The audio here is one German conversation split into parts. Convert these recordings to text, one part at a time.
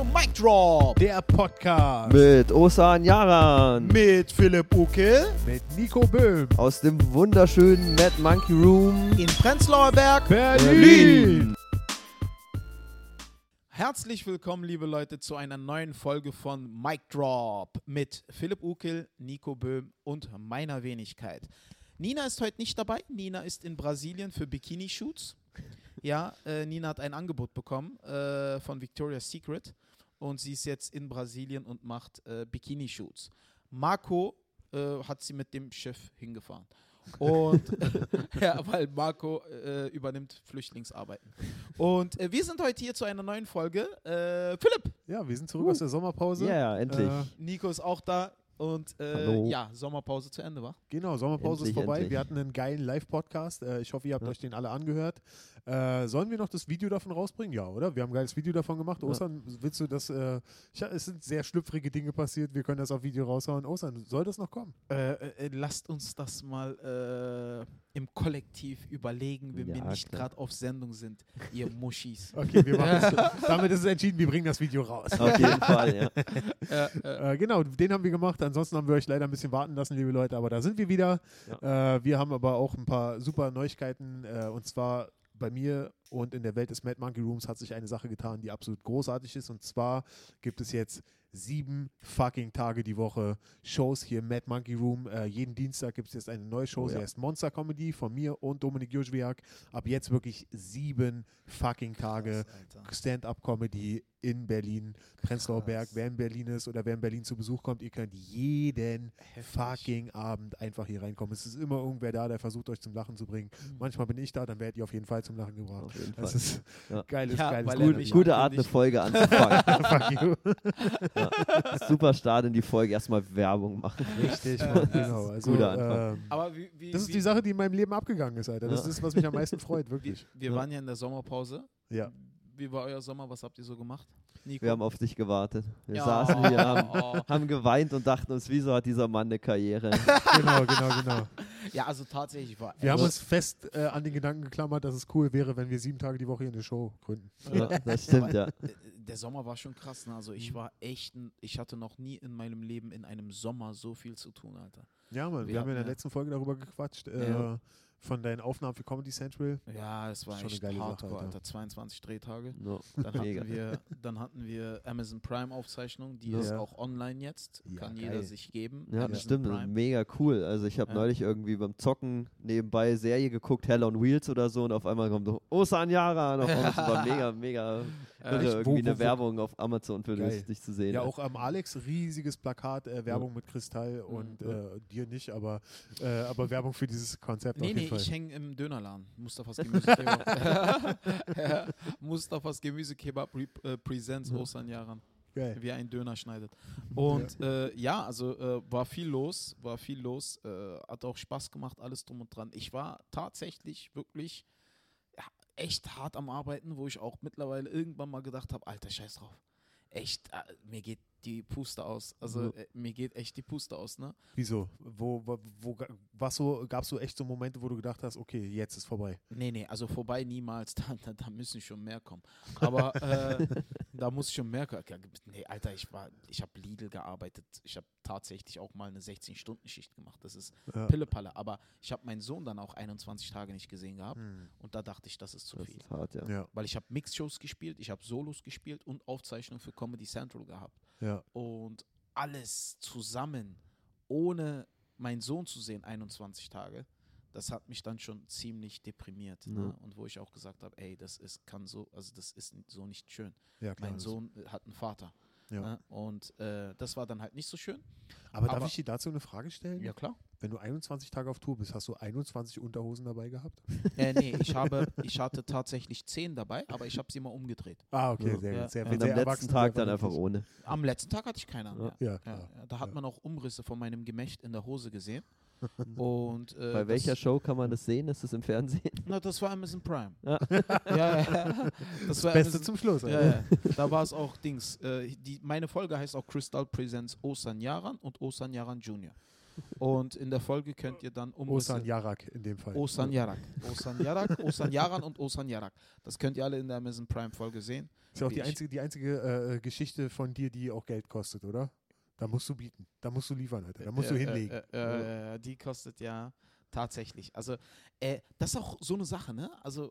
zu Mic Drop Der Podcast Mit Osan Yaran. mit Philipp Ukel mit Nico Böhm. Aus dem wunderschönen Mad Monkey Room. in Prenzlauer Berg. Berlin. Herzlich willkommen, liebe Leute, zu einer neuen Folge von Mic Drop mit Philipp Ukel, Nico Böhm und meiner Wenigkeit. Nina ist heute nicht dabei. Nina ist in Brasilien für Bikini-Shoots. Ja, äh, Nina hat ein Angebot bekommen äh, von Victoria's Secret und sie ist jetzt in Brasilien und macht äh, Bikini-Shoots. Marco äh, hat sie mit dem Schiff hingefahren. Und ja, weil Marco äh, übernimmt Flüchtlingsarbeiten. Und äh, wir sind heute hier zu einer neuen Folge. Äh, Philipp, Ja, wir sind zurück aus der Sommerpause. Ja, ja, endlich. Äh, Nico ist auch da. Und äh, ja, Sommerpause zu Ende, war. genau, Sommerpause Endlich, ist vorbei. endlich. Wir hatten einen geilen Live-Podcast. Äh, ich hoffe, ihr habt Ja. euch den alle angehört. Äh, sollen wir noch das Video davon rausbringen? Ja, oder? Wir haben ein geiles Video davon gemacht. Ja. Osan, willst du das? Äh, ich, es sind sehr schlüpfrige Dinge passiert. Wir können das auf Video raushauen. Osan, soll das noch kommen? Äh, äh, lasst uns das mal äh, im Kollektiv überlegen, wenn wir Ja, nicht klar. gerade auf Sendung sind, ihr Muschis. Okay, wir machen es. Damit ist es entschieden, wir bringen das Video raus. Auf jeden Fall, ja. äh, äh, Äh, genau, den haben wir gemacht. Ansonsten haben wir euch leider ein bisschen warten lassen, liebe Leute. Aber da sind wir wieder. Äh, wir haben aber auch ein paar super Neuigkeiten. Äh, und zwar bei mir und in der Welt des Mad Monkey Rooms hat sich eine Sache getan, die absolut großartig ist. Und zwar gibt es jetzt sieben fucking Tage die Woche Shows hier im Mad Monkey Room. Äh, jeden Dienstag gibt es jetzt eine neue Show. Oh, Sie ja. heißt Monster Comedy von mir und Dominik Jožviak. Ab jetzt wirklich sieben fucking Tage. Stand-up-Comedy in Berlin, Prenzlauer. Berg. Wer in Berlin ist oder wer in Berlin zu Besuch kommt, ihr könnt jeden Heftig. fucking Abend einfach hier reinkommen. Es ist immer irgendwer da, der versucht euch zum Lachen zu bringen. Mhm. Manchmal bin ich da, dann werdet ihr auf jeden Fall zum Lachen gebracht. Jeden Das Fall. ist Ja. geiles, Ja, geiles weil er Gut, gute Art, eine. Folge anzufangen. Fuck you. Super Start in die Folge. Erstmal Werbung machen. Richtig, Ja, ja. genau. Also, Guter Anfang. ähm, Aber wie, wie, das ist die Sache, die in meinem Leben abgegangen ist, Alter. Das Ja. ist, was mich am meisten freut, wir, wirklich. wir Ja. waren ja in der Sommerpause. Ja. Wie war euer Sommer? Was habt ihr so gemacht? Nico? Wir haben auf dich gewartet. Wir Ja. saßen hier, haben, haben geweint und dachten uns, wieso hat dieser Mann eine Karriere? Genau, genau, genau. Ja, also tatsächlich war Wir haben echt- uns fest äh, an den Gedanken geklammert, dass es cool wäre, wenn wir sieben Tage die Woche hier eine Show gründen. Ja, das stimmt, ja. Der Sommer war schon krass, ne? Also Mhm. ich war echt, ein, ich hatte noch nie in meinem Leben in einem Sommer so viel zu tun, Alter. Ja, Mann, wir, Wir haben ja in der letzten Folge darüber gequatscht, äh, Ja. Von deinen Aufnahmen für Comedy Central. Ja, es war Schon eine echt geile Sache, hardcore, Alter. Alter. 22 Drehtage. No. Dann hatten, wir, dann hatten wir Amazon Prime Aufzeichnung, die Ja. ist auch online jetzt. Ja, Kann geil. jeder sich geben. Ja, Amazon stimmt. Prime. Mega cool. Also ich habe Ja. neulich irgendwie beim Zocken nebenbei Serie geguckt, Hell on Wheels oder so und auf einmal kommt so Osan Yara noch raus. Das war mega, mega Äh, ich- irgendwie wo- eine wo- Werbung auf Amazon für Geil. dich, dich zu sehen. Ja, auch am Alex riesiges Plakat, äh, Werbung mit Kristall und Ja. äh, dir nicht, aber, äh, aber Werbung für dieses Konzept Nee, auf jeden nee, Fall. ich hänge im Dönerladen. Mustafas Gemüsekebab. ja, Mustafas Gemüsekebab äh, presents Osan Yaran. Geil. wie ein Döner schneidet. Und ja, äh, ja also äh, war viel los, war viel los, äh, hat auch Spaß gemacht, alles drum und dran. Ich war tatsächlich wirklich ja, echt hart am Arbeiten, wo ich auch mittlerweile irgendwann mal gedacht habe, alter Scheiß drauf. Echt, äh, mir geht die Puste aus. Also äh, mir geht echt die Puste aus, ne? Wieso? Wo, wo, wo was so, gab es so echt so Momente, wo du gedacht hast, okay, jetzt ist vorbei? Nee, nee, also vorbei niemals, da, da, da müssen schon mehr kommen. Aber äh, da muss schon mehr kommen. Nee, Alter, ich war, ich habe Lidl gearbeitet. Ich habe tatsächlich auch mal eine 16-Stunden-Schicht gemacht. Das ist Ja. Pillepalle. Aber ich habe meinen Sohn dann auch 21 Tage nicht gesehen gehabt. Hm. Und da dachte ich, das ist zu das viel. ist hart, ja. Ja, Weil ich habe Mixshows gespielt, ich habe Solos gespielt und Aufzeichnungen für Comedy Central gehabt. ja. Und alles zusammen, ohne meinen Sohn zu sehen, 21 Tage, das hat mich dann schon ziemlich deprimiert. Ne? Ja. Und wo ich auch gesagt habe, ey, das ist, kann so, also das ist so nicht schön. ja klar. mein Sohn äh, hat einen Vater. Ja. Und äh, das war dann halt nicht so schön. Aber darf aber- ich dir dazu eine Frage stellen? Ja, klar. Wenn du 21 Tage auf Tour bist, hast du 21 Unterhosen dabei gehabt? Äh, nee, ich, habe, ich hatte tatsächlich 10 dabei, aber ich habe sie mal umgedreht. Ah, okay, Ja. sehr Ja. gut. Sehr, Und Und sehr am letzten Tag sehr dann einfach ohne. Am letzten Tag hatte ich keine. Ja. Ja. Ja, Ja, ja, da hat Ja. man auch Umrisse von meinem Gemächt in der Hose gesehen. Und, äh, Bei welcher das, Show kann man das sehen? Ist das im Fernsehen? Na, das war Amazon Prime. Ja. ja, ja. Das, war Beste Amazon, zum Schluss. ja, ja. Da war es auch Dings. Äh, die, meine Folge heißt auch Crystal Presents Osan Yaran und Osan Yaran Jr. Und in der Folge könnt ihr dann Umrisse. Osan Yarak in dem Fall. Osan Yarak. Osan Yarak, Osan Yaran und Osan Yarak. Das könnt ihr alle in der Amazon Prime Folge sehen. Ist ja auch die ich. einzige, die einzige äh, Geschichte von dir, die auch Geld kostet, oder? Da musst du bieten. Da musst du liefern, Alter. Da musst du hinlegen. Äh, äh, äh, die kostet ja tatsächlich. Also, äh, das ist auch so eine Sache, ne? Also,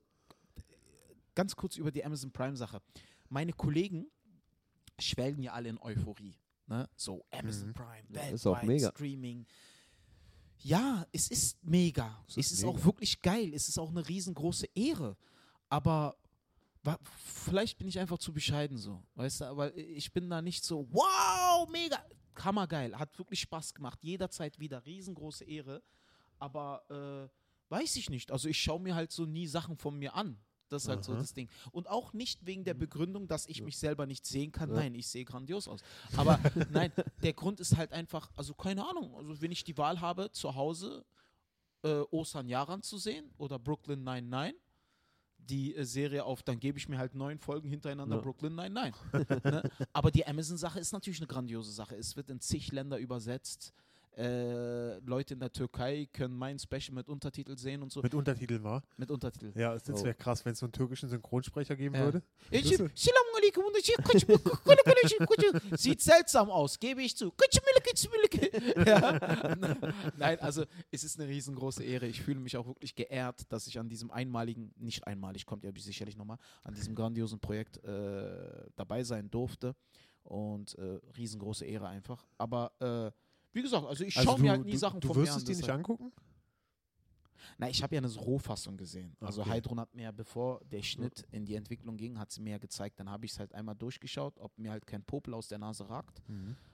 ganz kurz über die Amazon Prime-Sache. Meine Kollegen schwelgen ja alle in Euphorie. Ne? So, Amazon Mhm. Prime, Ja, weltweit, ist auch mega. Streaming. Ja, es ist mega. Es Es ist ist auch mega. wirklich geil. Es ist auch eine riesengroße Ehre. Aber vielleicht bin ich einfach zu bescheiden so. Weißt du, aber ich bin da nicht so, wow, mega. Hammergeil. Hat wirklich Spaß gemacht. Jederzeit wieder. Riesengroße Ehre. Aber äh, weiß ich nicht. Also ich schaue mir halt so nie Sachen von mir an. Das ist halt so Aha. das Ding. Und auch nicht wegen der Begründung, dass ich mich selber nicht sehen kann. Ja. Nein, ich sehe grandios aus. Aber nein, der Grund ist halt einfach, also keine Ahnung, also wenn ich die Wahl habe, zu Hause äh, Osan Yaran zu sehen oder Brooklyn 99, die äh, Serie auf, dann gebe ich mir halt neun Folgen hintereinander Ja. Brooklyn 99. ne? Aber die Amazon-Sache ist natürlich eine grandiose Sache. Es wird in zig Länder übersetzt. Äh, Leute in der Türkei können mein Special mit Untertitel sehen und so. Mit Untertiteln war. Mit Untertitel. Ja, das Oh. wäre krass, wenn es so einen türkischen Synchronsprecher geben Ja. würde. Sieht seltsam aus, gebe ich zu. Ja. Nein, also es ist eine riesengroße Ehre. Ich fühle mich auch wirklich geehrt, dass ich an diesem einmaligen, nicht einmalig, kommt ja sicherlich nochmal, an diesem grandiosen Projekt äh, dabei sein durfte. Und äh, riesengroße Ehre einfach. Aber äh, wie gesagt, also ich Also schaue du, mir halt nie du, Sachen du von wirst mir an. es dir nicht deshalb- angucken? na, ich habe ja eine Rohfassung gesehen. Also Okay. Heidrun hat mir, bevor der Schnitt in die Entwicklung ging, hat sie mir ja gezeigt. Dann habe ich es halt einmal durchgeschaut, ob mir halt kein Popel aus der Nase ragt.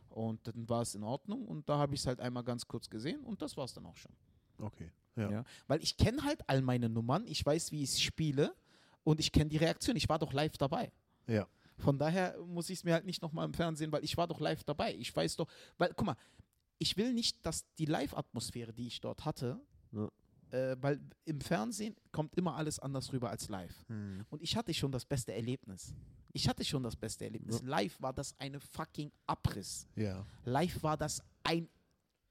Und dann war es in Ordnung. Und da habe ich es halt einmal ganz kurz gesehen und das war es dann auch schon. Okay. Ja. Ja. Weil ich kenne halt all meine Nummern, ich weiß, wie ich es spiele und ich kenne die Reaktion. Ich war doch live dabei. Ja. Von daher muss ich es mir halt nicht nochmal im Fernsehen, weil ich war doch live dabei. Ich weiß doch, weil, guck mal, ich will nicht, dass die Live-Atmosphäre, die ich dort hatte, Ja. äh, weil im Fernsehen kommt immer alles anders rüber als live. Hm. Und ich hatte schon das beste Erlebnis. Ich hatte schon das beste Erlebnis. Live war das eine fucking Abriss. Ja. Live war das ein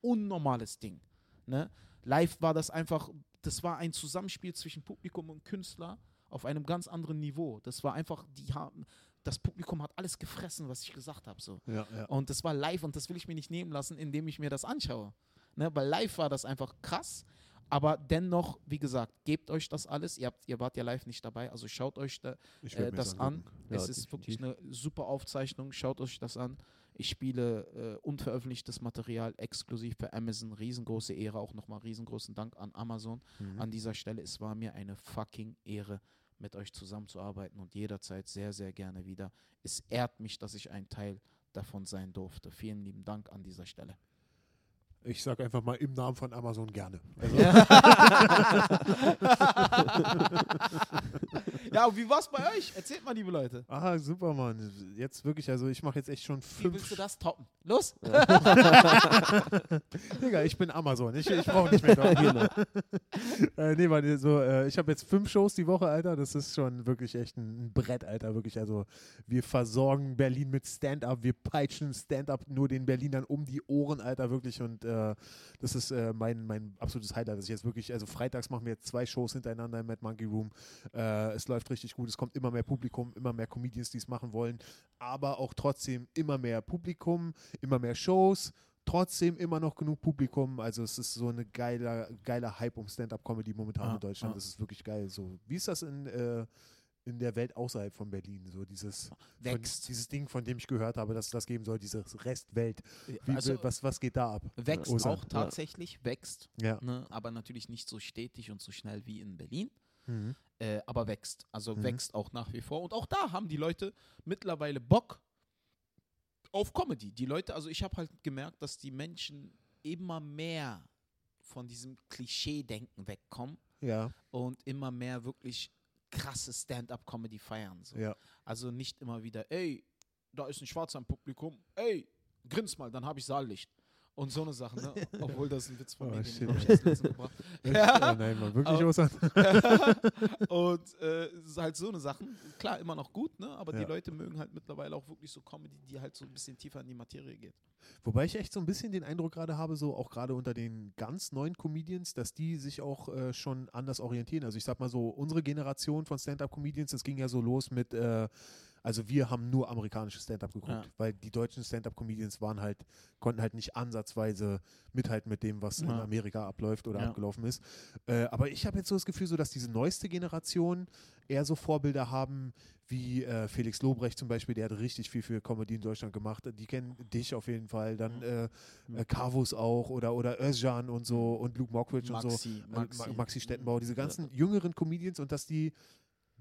unnormales Ding. Ne? Live war das einfach, das war ein Zusammenspiel zwischen Publikum und Künstler auf einem ganz anderen Niveau. Das war einfach, die haben, das Publikum hat alles gefressen, was ich gesagt habe. So. Ja, ja. Und das war live und das will ich mir nicht nehmen lassen, indem ich mir das anschaue. Ne? Weil live war das einfach krass. Aber dennoch, wie gesagt, gebt euch das alles. Ihr, habt, ihr wart ja live nicht dabei, also schaut euch da, äh, das an. Ja, es ist wirklich definitiv. eine super Aufzeichnung. Schaut euch das an. Ich spiele äh, unveröffentlichtes Material exklusiv für Amazon. Riesengroße Ehre. Auch nochmal riesengroßen Dank an Amazon Mhm. an dieser Stelle. Es war mir eine fucking Ehre, mit euch zusammenzuarbeiten und jederzeit sehr, sehr gerne wieder. Es ehrt mich, dass ich ein Teil davon sein durfte. Vielen lieben Dank an dieser Stelle. Ich sag einfach mal im Namen von Amazon gerne. Also, Ja, und wie war's bei euch? Erzählt mal, liebe Leute. ah, super, Mann. Jetzt wirklich, also ich mache jetzt echt schon Wie willst du fünf. das toppen? Los! Digga, ich bin Amazon. Ich, ich brauche nicht mehr. Genau. äh, nee, Mann, so, äh, ich habe jetzt fünf Shows die Woche, Alter. Das ist schon wirklich echt ein, ein Brett, Alter. Wirklich, also wir versorgen Berlin mit Stand-up. Wir peitschen Stand-up nur den Berlinern um die Ohren, Alter, wirklich. Und äh, das ist äh, mein, mein absolutes Highlight. dass ich jetzt wirklich, also freitags machen wir jetzt zwei Shows hintereinander im Mad Monkey Room. Äh, es läuft richtig gut. Es kommt immer mehr Publikum, immer mehr Comedians, die es machen wollen. Aber auch trotzdem immer mehr Publikum, immer mehr Shows trotzdem immer noch genug Publikum. Also es ist so eine geiler, geiler Hype um Stand-up-Comedy momentan Ah, in Deutschland. ah. Das ist wirklich geil. So, wie ist das in, äh, in der Welt außerhalb von Berlin? So dieses, von, dieses Ding, von dem ich gehört habe, dass es das geben soll, diese Restwelt. Wie, Also, was, was geht da ab? wächst Osan. auch tatsächlich, wächst. Ja. Ne? Aber natürlich nicht so stetig und so schnell wie in Berlin. Mhm. Äh, aber wächst. Also Mhm. wächst auch nach wie vor. Und auch da haben die Leute mittlerweile Bock auf Comedy. Die Leute, also ich habe halt gemerkt, dass die Menschen immer mehr von diesem Klischee-Denken wegkommen Ja, und immer mehr wirklich krasse Stand-up-Comedy feiern. So. ja. Also nicht immer wieder, ey, da ist ein Schwarzer im Publikum, ey, grins mal, dann habe ich Saallicht. Und so eine Sache, ne? Obwohl das ein Witz von Oh, mir, shit, den ich gebracht. Ja. Oh nein, Mann, wirklich, Osan? und äh, es ist halt so eine Sachen. Klar, immer noch gut, ne? Aber Ja. die Leute mögen halt mittlerweile auch wirklich so Comedy, die halt so ein bisschen tiefer in die Materie geht. Wobei ich echt so ein bisschen den Eindruck gerade habe, so auch gerade unter den ganz neuen Comedians, dass die sich auch äh, schon anders orientieren. Also ich sag mal so, unsere Generation von Stand-Up-Comedians, das ging ja so los mit, äh, also wir haben nur amerikanische Stand-Up geguckt, Ja. weil die deutschen Stand-Up-Comedians waren halt, konnten halt nicht ansatzweise mithalten mit dem, was in Ja. Amerika abläuft oder Ja. abgelaufen ist. Äh, aber ich habe jetzt so das Gefühl, so dass diese neueste Generation eher so Vorbilder haben, wie äh, Felix Lobrecht zum Beispiel, der hat richtig viel für Comedy in Deutschland gemacht. Die kennen dich auf jeden Fall, dann äh, äh, auch oder, oder Özcan und so und Luke Mockridge und so. Maxi, Äh, Ma- Maxi. Maxi Stettenbauer, diese ganzen jüngeren Comedians und dass die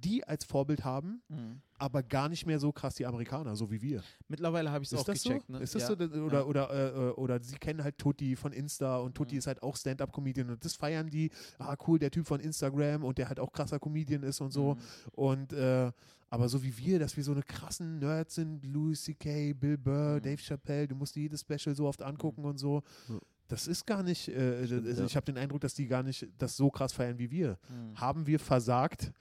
die als Vorbild haben, Mhm. aber gar nicht mehr so krass die Amerikaner, so wie wir. Mittlerweile habe ich es auch das gecheckt. so? Ne? Ist das ja. so? Oder, Ja. oder, äh, äh, oder sie kennen halt Tutti von Insta und Tutti Mhm. ist halt auch Stand-Up-Comedian und das feiern die. Ah, cool, der Typ von Instagram und der halt auch krasser Comedian ist und so. Mhm. Und äh, aber so wie wir, dass wir so eine krassen Nerds sind, Louis C.K., Bill Burr, Mhm. Dave Chappelle, du musst dir jedes Special so oft angucken und so. Das ist gar nicht, äh, Stimmt, also ja. ich habe den Eindruck, dass die gar nicht das so krass feiern wie wir. Mhm. Haben wir versagt,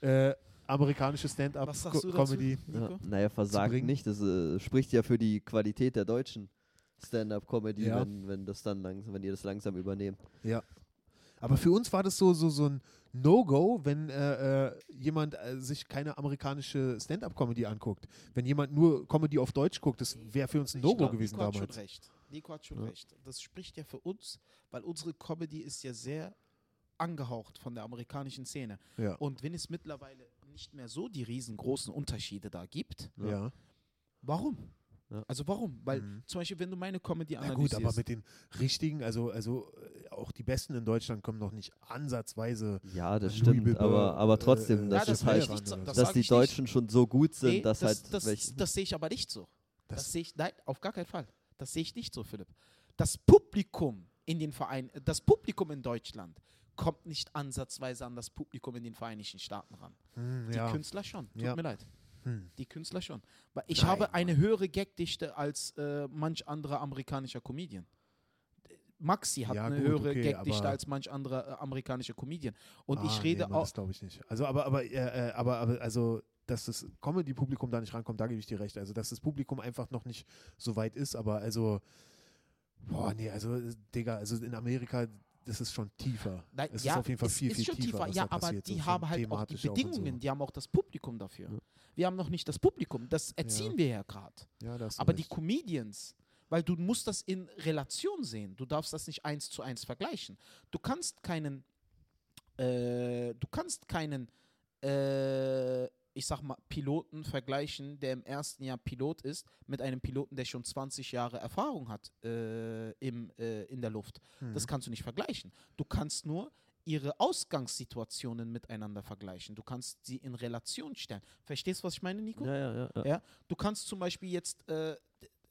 äh, amerikanische? Stand-Up-Comedy? Ja, naja, versagt nicht. Das äh, spricht ja für die Qualität der deutschen Stand-up-Comedy, Ja. wenn, wenn das dann langsam, wenn ihr das langsam übernehmt. Aber für uns war das so, so, so ein No-Go, wenn äh, äh, jemand äh, sich keine amerikanische Stand-Up-Comedy anguckt. Wenn jemand nur Comedy auf Deutsch guckt, das wäre für uns ein No-Go gewesen Nico hat damals. Schon recht. Nico hat schon Ja. recht. Das spricht ja für uns, weil unsere Comedy ist ja sehr angehaucht von der amerikanischen Szene. Ja. Und wenn es mittlerweile nicht mehr so die riesengroßen Unterschiede da gibt, Ja. warum? Ja. Also warum? Weil Mhm. zum Beispiel, wenn du meine Comedy Na analysierst, gut, aber mit den richtigen, also, also äh, auch die Besten in Deutschland kommen noch nicht ansatzweise. Ja, das stimmt, Bill aber, aber trotzdem, äh, das Ja, das will halt, ich nicht das dass die ich nicht. Deutschen schon so gut sind, Nee, dass das, halt das, das sehe ich aber nicht so. Das, Das- sehe ich, nein, auf gar keinen Fall. Das sehe ich nicht so, Philipp. Das Publikum in den Vereinen, das Publikum in Deutschland kommt nicht ansatzweise an das Publikum in den Vereinigten Staaten ran. Hm, Die ja. Künstler schon. Tut Ja. mir leid. Hm. Die Künstler schon. Weil ich Nein, habe eine höhere Gagdichte als äh, manch anderer amerikanischer Comedian. Maxi hat Ja, eine gut, höhere okay, Gagdichte aber- als manch anderer äh, amerikanischer Comedian. Und Ah, ich rede nee, auch. Das glaube ich nicht. Also, aber, aber, äh, äh, aber, aber, also, dass das Comedy-Publikum da nicht rankommt, da gebe ich dir recht. Also, dass das Publikum einfach noch nicht so weit ist, aber also, boah, nee, also, Digga, also in Amerika, das ist schon tiefer. Nein, es ja, ist auf jeden Fall es viel, ist viel schon tiefer. was Ja, aber so die schon haben halt auch die thematisch auch Bedingungen, die haben auch das Publikum dafür. Ja. Wir haben noch nicht das Publikum. Das erziehen Ja. wir ja gerade. So. Ja, Aber die recht. Comedians, weil du musst das in Relation sehen. Du darfst das nicht eins zu eins vergleichen. Du kannst keinen, äh, du kannst keinen, äh, ich sag mal, Piloten vergleichen, der im ersten Jahr Pilot ist, mit einem Piloten, der schon 20 Jahre Erfahrung hat äh, im, äh, in der Luft. Hm. Das kannst du nicht vergleichen. Du kannst nur ihre Ausgangssituationen miteinander vergleichen. Du kannst sie in Relation stellen. Verstehst du, was ich meine, Nico? ja, ja, ja, ja. Ja, du kannst zum Beispiel jetzt, äh,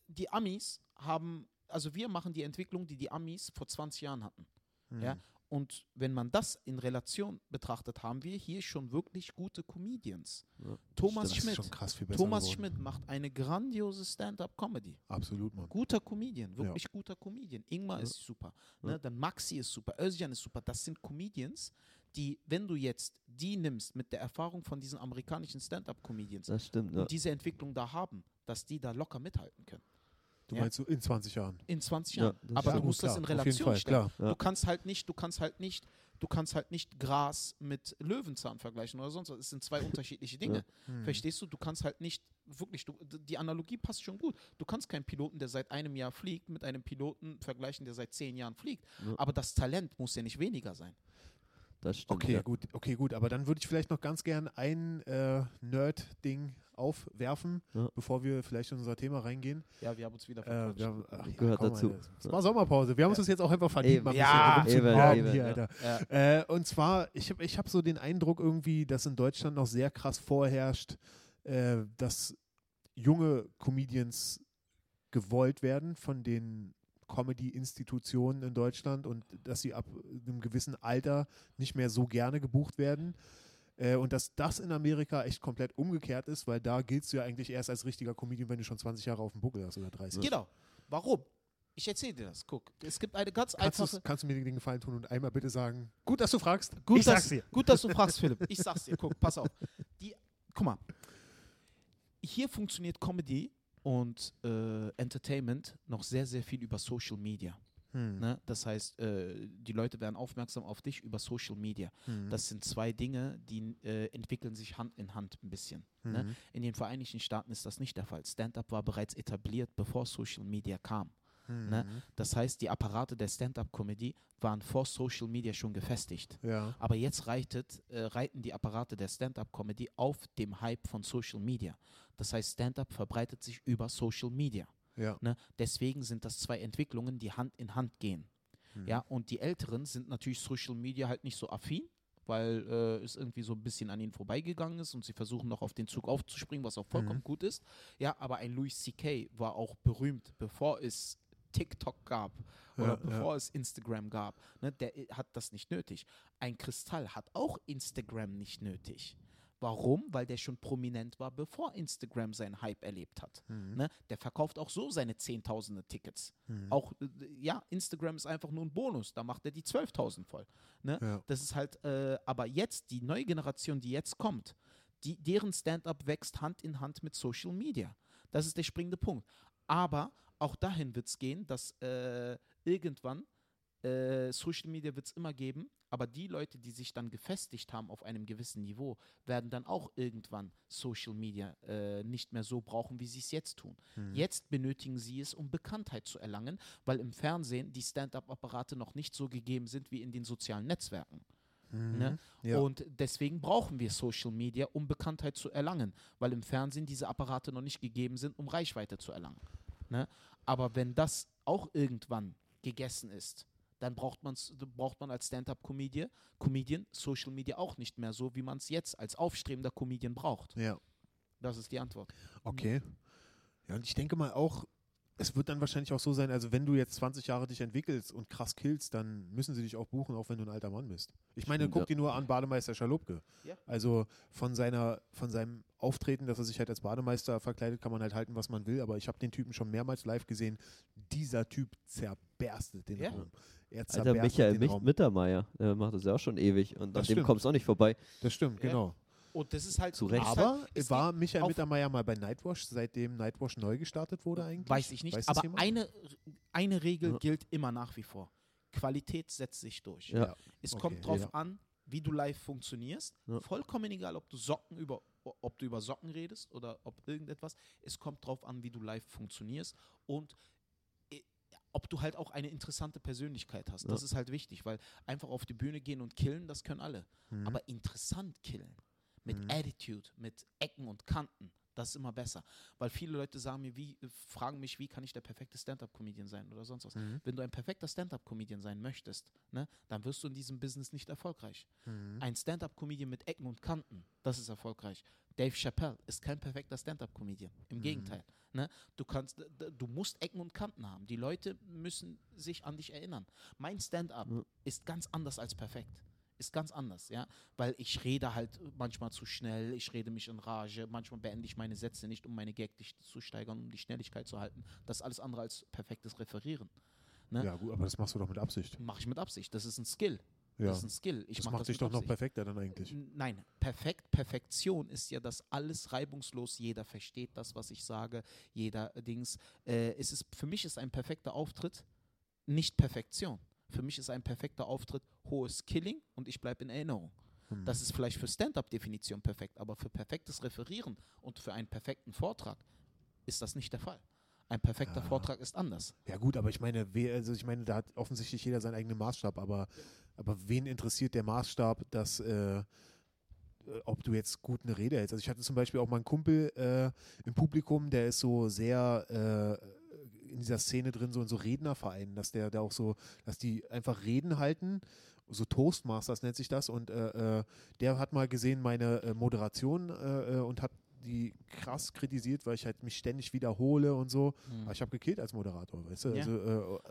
die Amis haben, also wir machen die Entwicklung, die die Amis vor 20 Jahren hatten. Hm. ja. Und wenn man das in Relation betrachtet, haben wir hier schon wirklich gute Comedians. Ja, Thomas Schmidt. Thomas geworden. Schmidt macht eine grandiose Stand-up-Comedy. Absolut, Mann. Guter Comedian, wirklich guter Comedian. Ingmar Ja. ist super. Ne? Ja. Dann Maxi ist super, Özcan ist super. Das sind Comedians, die, wenn du jetzt die nimmst mit der Erfahrung von diesen amerikanischen Stand-up-Comedians ja. und diese Entwicklung da haben, dass die da locker mithalten können. Du Ja. meinst so in 20 Jahren? In 20 Ja, Jahren. das Aber du musst das klar, in auf jeden Relation Fall, stellen. klar. Ja. Du kannst halt nicht, du kannst halt nicht, du kannst halt nicht Gras mit Löwenzahn vergleichen oder sonst was. Es sind zwei unterschiedliche Dinge. Hm. Verstehst du? Du kannst halt nicht wirklich, du, die Analogie passt schon gut. Du kannst keinen Piloten, der seit einem Jahr fliegt, mit einem Piloten vergleichen, der seit zehn Jahren fliegt. Ja. Aber das Talent muss ja nicht weniger sein. Das stimmt. Okay, ja. gut, okay, gut. Aber dann würde ich vielleicht noch ganz gern ein äh, Nerd-Ding aufwerfen, Ja. bevor wir vielleicht in unser Thema reingehen. Ja, wir haben uns wieder Äh, verquatscht. wir haben, ach, ja, Gehört komm, dazu. Alter. Es war Sommerpause. Wir haben uns das jetzt auch einfach verdient, Eben. Ja, eben, eben, hier. Alter. Äh, und zwar, ich habe ich hab so den Eindruck irgendwie, dass in Deutschland noch sehr krass vorherrscht, äh, dass junge Comedians gewollt werden von den Comedy-Institutionen in Deutschland und dass sie ab einem gewissen Alter nicht mehr so gerne gebucht werden. Äh, und dass das in Amerika echt komplett umgekehrt ist, weil da giltst du ja eigentlich erst als richtiger Comedian, wenn du schon 20 Jahre auf dem Buckel hast oder 30. Genau. Warum? Ich erzähle dir das. Guck, es gibt eine ganz Kannst, einfache. kannst du mir den Gefallen tun und einmal bitte sagen, gut, dass du fragst. Gut, ich dass, sag's dir. gut, dass du fragst, Philipp. Ich sag's dir. Guck, pass auf. Die, guck mal. Hier funktioniert Comedy und äh, Entertainment noch sehr, sehr viel über Social Media. Hm. Ne? Das heißt, äh, die Leute werden aufmerksam auf dich über Social Media. Hm. Das sind zwei Dinge, die äh, entwickeln sich Hand in Hand ein bisschen. Ne? Mhm. In den Vereinigten Staaten ist das nicht der Fall. Stand-up war bereits etabliert, bevor Social Media kam. Ne? Mhm. Das heißt, die Apparate der Stand-up-Comedy waren vor Social Media schon gefestigt. Ja. Aber jetzt reitet, äh, reiten die Apparate der Stand-up-Comedy auf dem Hype von Social Media. Das heißt, Stand-up verbreitet sich über Social Media. Ja. Ne? Deswegen sind das zwei Entwicklungen, die Hand in Hand gehen. Mhm. Ja, und die Älteren sind natürlich Social Media halt nicht so affin, weil äh, es irgendwie so ein bisschen an ihnen vorbeigegangen ist und sie versuchen noch auf den Zug aufzuspringen, was auch vollkommen Mhm. gut ist. Ja, aber ein Louis C.K. war auch berühmt, bevor es TikTok gab oder Ja, bevor es Instagram gab. Ne, der i- hat das nicht nötig. Ein Kristall hat auch Instagram nicht nötig. Warum? Weil der schon prominent war, bevor Instagram seinen Hype erlebt hat. Mhm. Ne? Der verkauft auch so seine Zehntausende Tickets. Mhm. Auch, äh, ja, Instagram ist einfach nur ein Bonus, da macht er die 12.000 voll. Ne? Ja. Das ist halt, äh, aber jetzt, die neue Generation, die jetzt kommt, die, deren Stand-up wächst Hand in Hand mit Social Media. Das ist der springende Punkt. Aber auch dahin wird es gehen, dass äh, irgendwann äh, Social Media wird es immer geben, aber die Leute, die sich dann gefestigt haben auf einem gewissen Niveau, werden dann auch irgendwann Social Media äh, nicht mehr so brauchen, wie sie es jetzt tun. Mhm. Jetzt benötigen sie es, um Bekanntheit zu erlangen, weil im Fernsehen die Stand-up-Apparate noch nicht so gegeben sind wie in den sozialen Netzwerken. Ne? Ja. Und deswegen brauchen wir Social Media, um Bekanntheit zu erlangen, weil im Fernsehen diese Apparate noch nicht gegeben sind, um Reichweite zu erlangen. Ne? Aber wenn das auch irgendwann gegessen ist, dann braucht, man's, braucht man als Stand-up-Comedian Comedian Social Media auch nicht mehr so, wie man es jetzt als aufstrebender Comedian braucht. ja. Das ist die Antwort. Okay. Ja, und ich denke mal auch, es wird dann wahrscheinlich auch so sein, also wenn du jetzt 20 Jahre dich entwickelst und krass killst, dann müssen sie dich auch buchen, auch wenn du ein alter Mann bist. Ich meine, Stimmt, guck ja. dir nur an Bademeister Schalupke. Ja. Also von seiner, von seinem Auftreten, dass er sich halt als Bademeister verkleidet, kann man halt halten, was man will, aber ich habe den Typen schon mehrmals live gesehen. Dieser Typ zerberstet den Ja. Raum. Er Alter, zerberstet Michael den Mich Raum. Mittermeier äh, macht das ja auch schon ewig und Das an dem kommst du auch nicht vorbei. Das stimmt, Ja. genau. Und das ist halt Zu Recht. Aber halt, war Michael Mittermeier mal bei Nightwash, seitdem Nightwash neu gestartet wurde eigentlich? Weiß ich nicht. Weiß aber eine, eine Regel Ja. gilt immer nach wie vor. Qualität setzt sich durch. Ja. Es Okay, kommt drauf ja. an, wie du live funktionierst. Ja. Vollkommen egal, ob du Socken über, ob du über Socken redest oder ob irgendetwas. Es kommt drauf an, wie du live funktionierst und ob du halt auch eine interessante Persönlichkeit hast. Das ist halt wichtig, weil einfach auf die Bühne gehen und killen, das können alle. Mhm. Aber interessant killen. Mit Mhm. Attitude, mit Ecken und Kanten. Das ist immer besser. Weil viele Leute sagen mir, wie, äh, fragen mich, wie kann ich der perfekte Stand-up-Comedian sein oder sonst was. Mhm. Wenn du ein perfekter Stand-up-Comedian sein möchtest, ne, dann wirst du in diesem Business nicht erfolgreich. Mhm. Ein Stand-up-Comedian mit Ecken und Kanten, das ist erfolgreich. Dave Chappelle ist kein perfekter Stand-up-Comedian. Im Mhm. Gegenteil. Ne? Du, kannst, du musst Ecken und Kanten haben. Die Leute müssen sich an dich erinnern. Mein Stand-up ist ganz anders als perfekt. Ist ganz anders, ja. Weil ich rede halt manchmal zu schnell, ich rede mich in Rage, manchmal beende ich meine Sätze nicht, um meine Gagdichte zu steigern, um die Schnelligkeit zu halten. Das ist alles andere als perfektes Referieren. Ne? Ja, gut, aber das machst du doch mit Absicht. Mache ich mit Absicht. Das ist ein Skill. Ja. Das ist ein Skill. Ich das mach macht das dich doch noch perfekter dann eigentlich. Nein, perfekt, Perfektion ist ja, dass alles reibungslos, jeder versteht das, was ich sage, jeder Dings. Äh, es ist, für mich ist ein perfekter Auftritt nicht Perfektion. Für mich ist ein perfekter Auftritt hohes Killing und ich bleibe in Erinnerung. Hm. Das ist vielleicht für Stand-up-Definition perfekt, aber für perfektes Referieren und für einen perfekten Vortrag ist das nicht der Fall. Ein perfekter Ja. Vortrag ist anders. Ja gut, aber ich meine, also ich meine, da hat offensichtlich jeder seinen eigenen Maßstab, aber, aber wen interessiert der Maßstab, dass äh, äh, ob du jetzt gut eine Rede hältst? Also ich hatte zum Beispiel auch mal einen Kumpel äh, im Publikum, der ist so sehr äh, in dieser Szene drin, so in so Rednervereinen, dass der da auch so, dass die einfach Reden halten, so Toastmasters nennt sich das und äh, äh, der hat mal gesehen meine äh, Moderation äh, und hat die krass kritisiert, weil ich halt mich ständig wiederhole und so. Aber ich habe gekillt als Moderator, weißt du? Ja. Also, äh,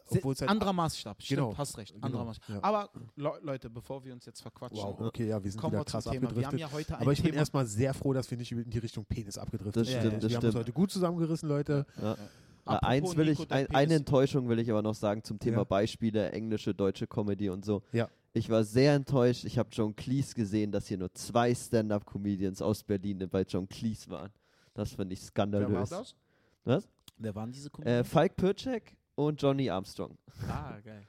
Se- obwohl es halt. anderer Maßstab, stimmt, Genau. hast recht. Genau, Anderer Maßstab. ja. Aber Le Leute, bevor wir uns jetzt verquatschen, Wow, okay, ja, wir sind kommen wieder wir zum krass Thema. Wir haben abgedriftet. ja heute ein Aber ich bin Thema. erstmal sehr froh, dass wir nicht in die Richtung Penis abgedriftet sind. stimmt, wir haben uns stimmt. heute gut zusammengerissen, Leute. Äh, eins will ich, ein, eine Enttäuschung will ich aber noch sagen zum Thema Ja. Beispiele, englische, deutsche Comedy und so. Ja. Ich war sehr enttäuscht. Ich habe John Cleese gesehen, dass hier nur zwei Stand-Up-Comedians aus Berlin bei John Cleese waren. Das finde ich skandalös. Was? Wer waren diese Äh, Comedians? Falk Pircek und Johnny Armstrong. ah, geil.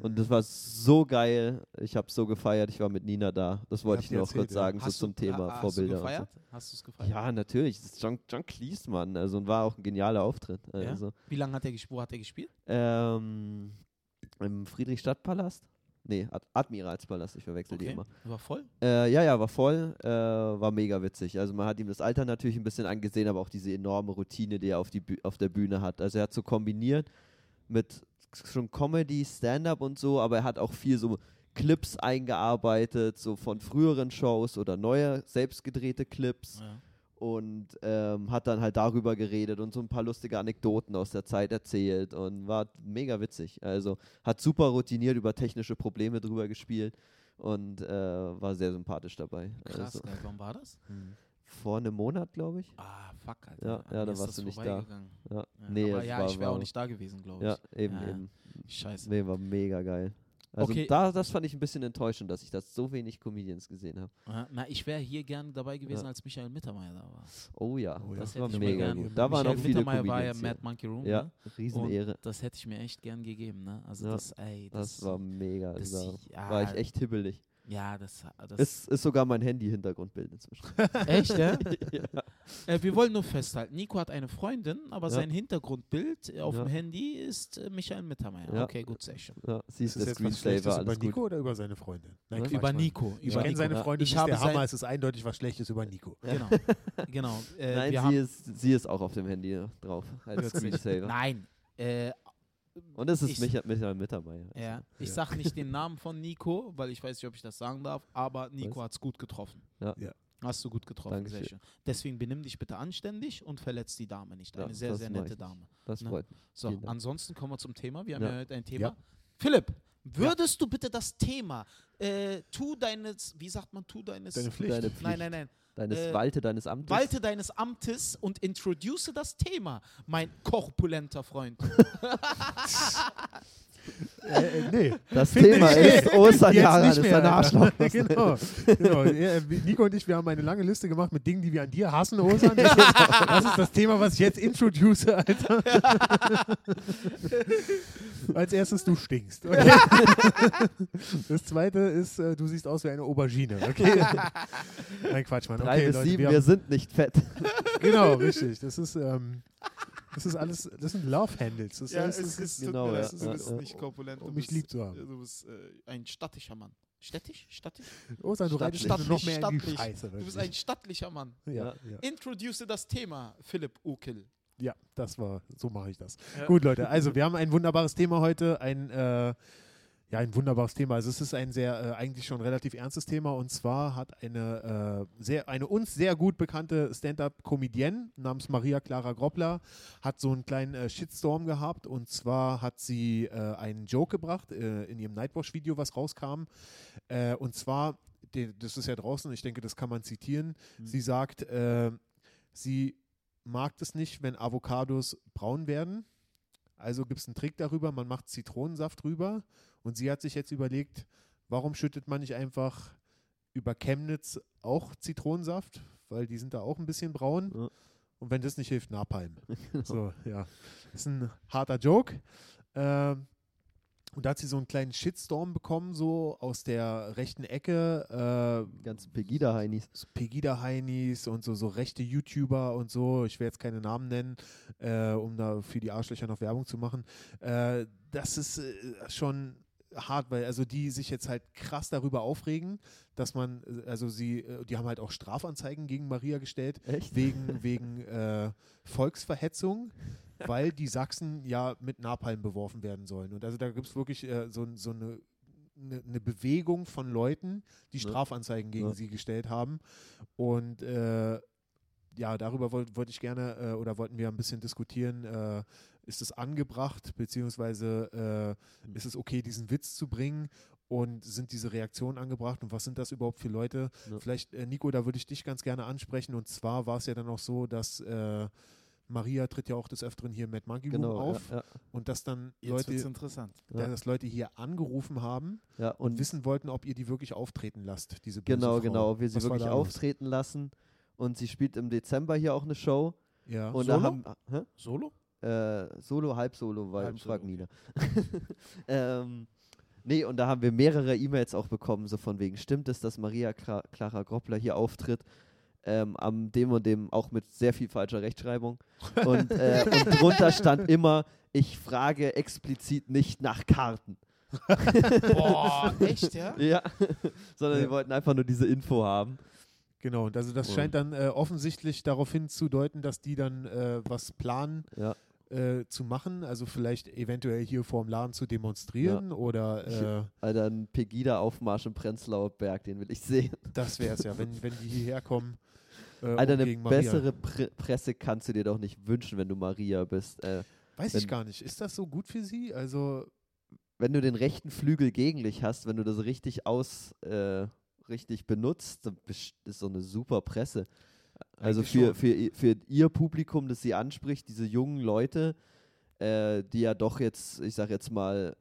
Und das war so geil. Ich habe so gefeiert. Ich war mit Nina da. Das wollte ich nur noch kurz ja. sagen, so Hast zum du, Thema ha- Vorbilder. Hast du gefeiert? Hast du es so. gefeiert? Ja, natürlich. Das ist John, John Cleese, Mann. Also, und war auch ein genialer Auftritt. Ja? Also, Wie lange hat er gespielt? Wo hat er gespielt? ähm, Im Friedrichstadtpalast? Nee, Ad Admiralspalast. Ich verwechsel die Okay. immer. War voll? Äh, ja, ja, war voll, äh, war mega witzig. Also man hat ihm das Alter natürlich ein bisschen angesehen, aber auch diese enorme Routine, die er auf, die Bü auf der Bühne hat. Also er hat so kombiniert mit schon Comedy, Stand-up und so, aber er hat auch viel so Clips eingearbeitet, so von früheren Shows oder neue, selbstgedrehte Clips Ja. und ähm, hat dann halt darüber geredet und so ein paar lustige Anekdoten aus der Zeit erzählt und war mega witzig. Also hat super routiniert über technische Probleme drüber gespielt und äh, war sehr sympathisch dabei. Krass, Also, geil. Wann war das? vor einem Monat, glaube ich. Ah, fuck, Alter. Ja, ja, da warst du nicht da. Ja, Ja, nee, aber ja, war, ich wäre auch nicht da gewesen, glaube Ja, ich. eben, Ja, ja. eben. Scheiße. Nee, war mega geil. Also Okay. da, das fand ich ein bisschen enttäuschend, dass ich das so wenig Comedians gesehen habe. Ja, Na, ich wäre hier gerne dabei gewesen, Ja. als Michael Mittermeier da war. Oh ja, Oh ja. das, Das war mega gut. Da waren Michael auch viele Mittermeier war ja. Mad Monkey Room, ja, ne? Riesenehre. Und das hätte ich mir echt gern gegeben, ne? Also Ja, das, ey, das, Das war mega. das- da ja, war ich echt hibbelig. Ja, das, das Es ist sogar mein Handy-Hintergrundbild inzwischen. echt, ja? ja. äh, wir wollen nur festhalten, Nico hat eine Freundin, aber Ja. sein Hintergrundbild auf Ja. dem Handy ist äh, Michael Mittermeier. Ja. Okay, gut, sehr schön. ja, Ist siehst das der jetzt was Schlechtes Screensaver, über Nico gut. oder über seine Freundin? Quatsch, Über. Nico. Ich Über kenne Nico. seine. Freundin, Ich ist habe der Hammer, es ist eindeutig was Schlechtes über Nico. Genau, genau. Äh, Nein, wir sie haben, ist, sie ist auch auf dem Handy drauf als Wirklich? Screensaver. Nein, äh, Und es ist Ich- Michael, Michael Mittermeier. Also, ja, ich Ja. sage nicht den Namen von Nico, weil ich weiß nicht, ob ich das sagen darf, aber Nico hat es gut getroffen. Ja. Ja. Hast du gut getroffen, Dankeschön. sehr schön. Deswegen benimm dich bitte anständig und verletz die Dame nicht. Ja, Eine sehr, das sehr mach nette Dame. Das Ne? freut mich. So, Vielen Dank. ansonsten kommen wir zum Thema. Wir haben Ja. ja heute ein Thema. Ja. Philipp, würdest du bitte das Thema, äh, tu deines, wie sagt man, tu deines, Deine Pflicht. Deine Pflicht. nein, nein, nein, Deines äh, Walte deines Amtes. walte deines Amtes und introduce das Thema, mein korpulenter Freund. Äh, äh, nee. Das Finde Thema ist nicht. Osterjahre, Jetzt ist ein Arschloch. Genau. genau. Ja, Nico und ich, wir haben eine lange Liste gemacht mit Dingen, die wir an dir hassen, Osan. Das ist das Thema, was ich jetzt introduce, Alter. Als erstes, du stinkst. Okay? Das zweite ist, äh, du siehst aus wie eine Aubergine. Okay? Nein, Quatsch, Mann. Drei Okay, bis Leute, sieben, wir wir sind nicht fett. Genau, richtig. Das ist, ähm, das ist alles, das sind Love-Handles. Das heißt, das ist, genau, mir ja, du ja, bist ja. nicht korpulent. um du mich bist, lieb zu haben. äh, Du bist äh, ein stattlicher Mann. Städtisch? Stattisch? Osan, du Stadt- reitest bitte noch mehr in die stattlich. Scheiße. Du bist ein stattlicher Mann. ja, ja. Introduce das Thema, Philipp Ukel. Ja, das war, so mache ich das. Ja. Gut, Leute, also wir haben ein wunderbares Thema heute, ein, äh, ja, ein wunderbares Thema. Also es ist ein sehr, äh, eigentlich schon relativ ernstes Thema und zwar hat eine, äh, sehr, eine uns sehr gut bekannte Stand-Up-Comedienne namens Maria Clara Groppler hat so einen kleinen äh, Shitstorm gehabt und zwar hat sie äh, einen Joke gebracht äh, in ihrem Nightwash-Video, was rauskam äh, und zwar, die, das ist ja draußen, ich denke, das kann man zitieren, Mhm. sie sagt, sie mag es nicht, wenn Avocados braun werden. Also gibt es einen Trick darüber, man macht Zitronensaft drüber. Und sie hat sich jetzt überlegt, warum schüttet man nicht einfach über Chemnitz auch Zitronensaft? Weil die sind da auch ein bisschen braun. Ja. Und wenn das nicht hilft, Napalm. So, ja. Ist ein harter Joke. Ähm, und da hat sie so einen kleinen Shitstorm bekommen, so aus der rechten Ecke. Äh, Ganz Pegida-Heinis. Pegida-Heinis und so, so rechte YouTuber und so, ich werde jetzt keine Namen nennen, äh, um da für die Arschlöcher noch Werbung zu machen. Äh, das ist äh, schon hart, weil also die sich jetzt halt krass darüber aufregen, dass man, äh, also sie, äh, die haben halt auch Strafanzeigen gegen Maria gestellt, Echt? wegen, wegen äh, Volksverhetzung, weil die Sachsen ja mit Napalm beworfen werden sollen. Und also da gibt es wirklich äh, so, so eine, eine, eine Bewegung von Leuten, die Ja. Strafanzeigen gegen Ja. sie gestellt haben. Und äh, ja, darüber wollte wollt ich gerne äh, oder wollten wir ein bisschen diskutieren. Äh, ist es angebracht, beziehungsweise äh, ist es okay, diesen Witz zu bringen? Und sind diese Reaktionen angebracht und was sind das überhaupt für Leute? Ja. Vielleicht, äh, Nico, da würde ich dich ganz gerne ansprechen. Und zwar war es ja dann auch so, dass äh, Maria tritt ja auch des Öfteren hier im Mad Monkey Room Genau, auf ja, ja, und dass dann Jetzt Leute, interessant. da- dass Leute hier angerufen haben ja. und Und wissen wollten, ob ihr die wirklich auftreten lasst, diese böse genau, Frau. genau, ob wir sie Was wirklich auftreten lassen. Und sie spielt im Dezember hier auch eine Show. Ja. Und Solo? da haben, hä? Solo? Äh, Solo, halb Solo, weil Halb frag Solo, Nina. ähm, nee, und da haben wir mehrere E-Mails auch bekommen, so von wegen, stimmt es, dass Maria Cla Clara Groppler hier auftritt? Ähm, am dem und dem auch mit sehr viel falscher Rechtschreibung. Und, äh, und drunter stand immer, ich frage explizit nicht nach Karten. Boah, echt, ja? Ja, sondern Ja. sie wollten einfach nur diese Info haben. Genau, und also das scheint dann äh, offensichtlich darauf hinzudeuten, dass die dann äh, was planen Ja. äh, zu machen, also vielleicht eventuell hier vor dem Laden zu demonstrieren oder äh, Alter, ein Pegida-Aufmarsch im Prenzlauer Berg, den will ich sehen. das wäre es ja, wenn, wenn die hierher kommen. Äh, Alter, eine bessere Pre Presse kannst du dir doch nicht wünschen, wenn du Maria bist. Äh, Weiß ich gar nicht. Ist das so gut für sie? Also, wenn du den rechten Flügel gegen dich hast, wenn du das richtig aus, äh, richtig benutzt, dann ist so eine super Presse. Also für, für, für ihr Publikum, das sie anspricht, diese jungen Leute, äh, die ja doch jetzt, ich sag jetzt mal,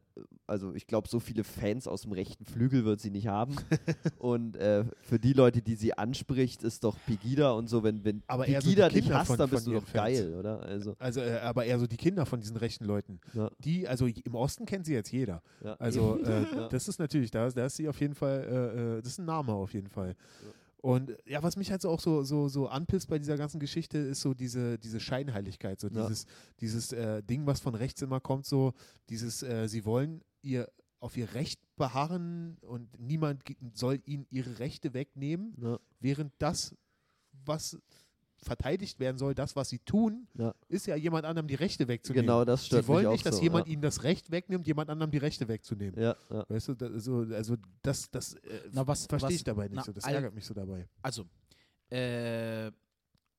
also ich glaube, so viele Fans aus dem rechten Flügel wird sie nicht haben. und äh, für die Leute, die sie anspricht, ist doch Pegida und so, wenn, wenn Aber so Pegida die dich hasst, von- dann bist du doch Fans. geil, oder? Also, also äh, aber eher so die Kinder von diesen rechten Leuten. ja, Die, also im Osten kennt sie jetzt jeder. ja. Also äh, Ja. das ist natürlich, da, da ist sie auf jeden Fall, äh, äh, das ist ein Name auf jeden Fall. Und ja, was mich halt so auch so, so, so anpisst bei dieser ganzen Geschichte, ist so diese, diese Scheinheiligkeit, so Ja. dieses, dieses äh, Ding, was von rechts immer kommt, so dieses, äh, sie wollen ihr auf ihr Recht beharren und niemand soll ihnen ihre Rechte wegnehmen, Ja. während das, was verteidigt werden soll, das, was sie tun, Ja. ist ja jemand anderem die Rechte wegzunehmen. Genau, das stört Sie wollen mich auch nicht, dass so, jemand ja. ihnen das Recht wegnimmt, jemand anderem die Rechte wegzunehmen. Ja, ja. Weißt du, das, so, also das, das äh, Na, was- verstehe was- ich dabei nicht na, so. Das ärgert mich so dabei. Also, äh,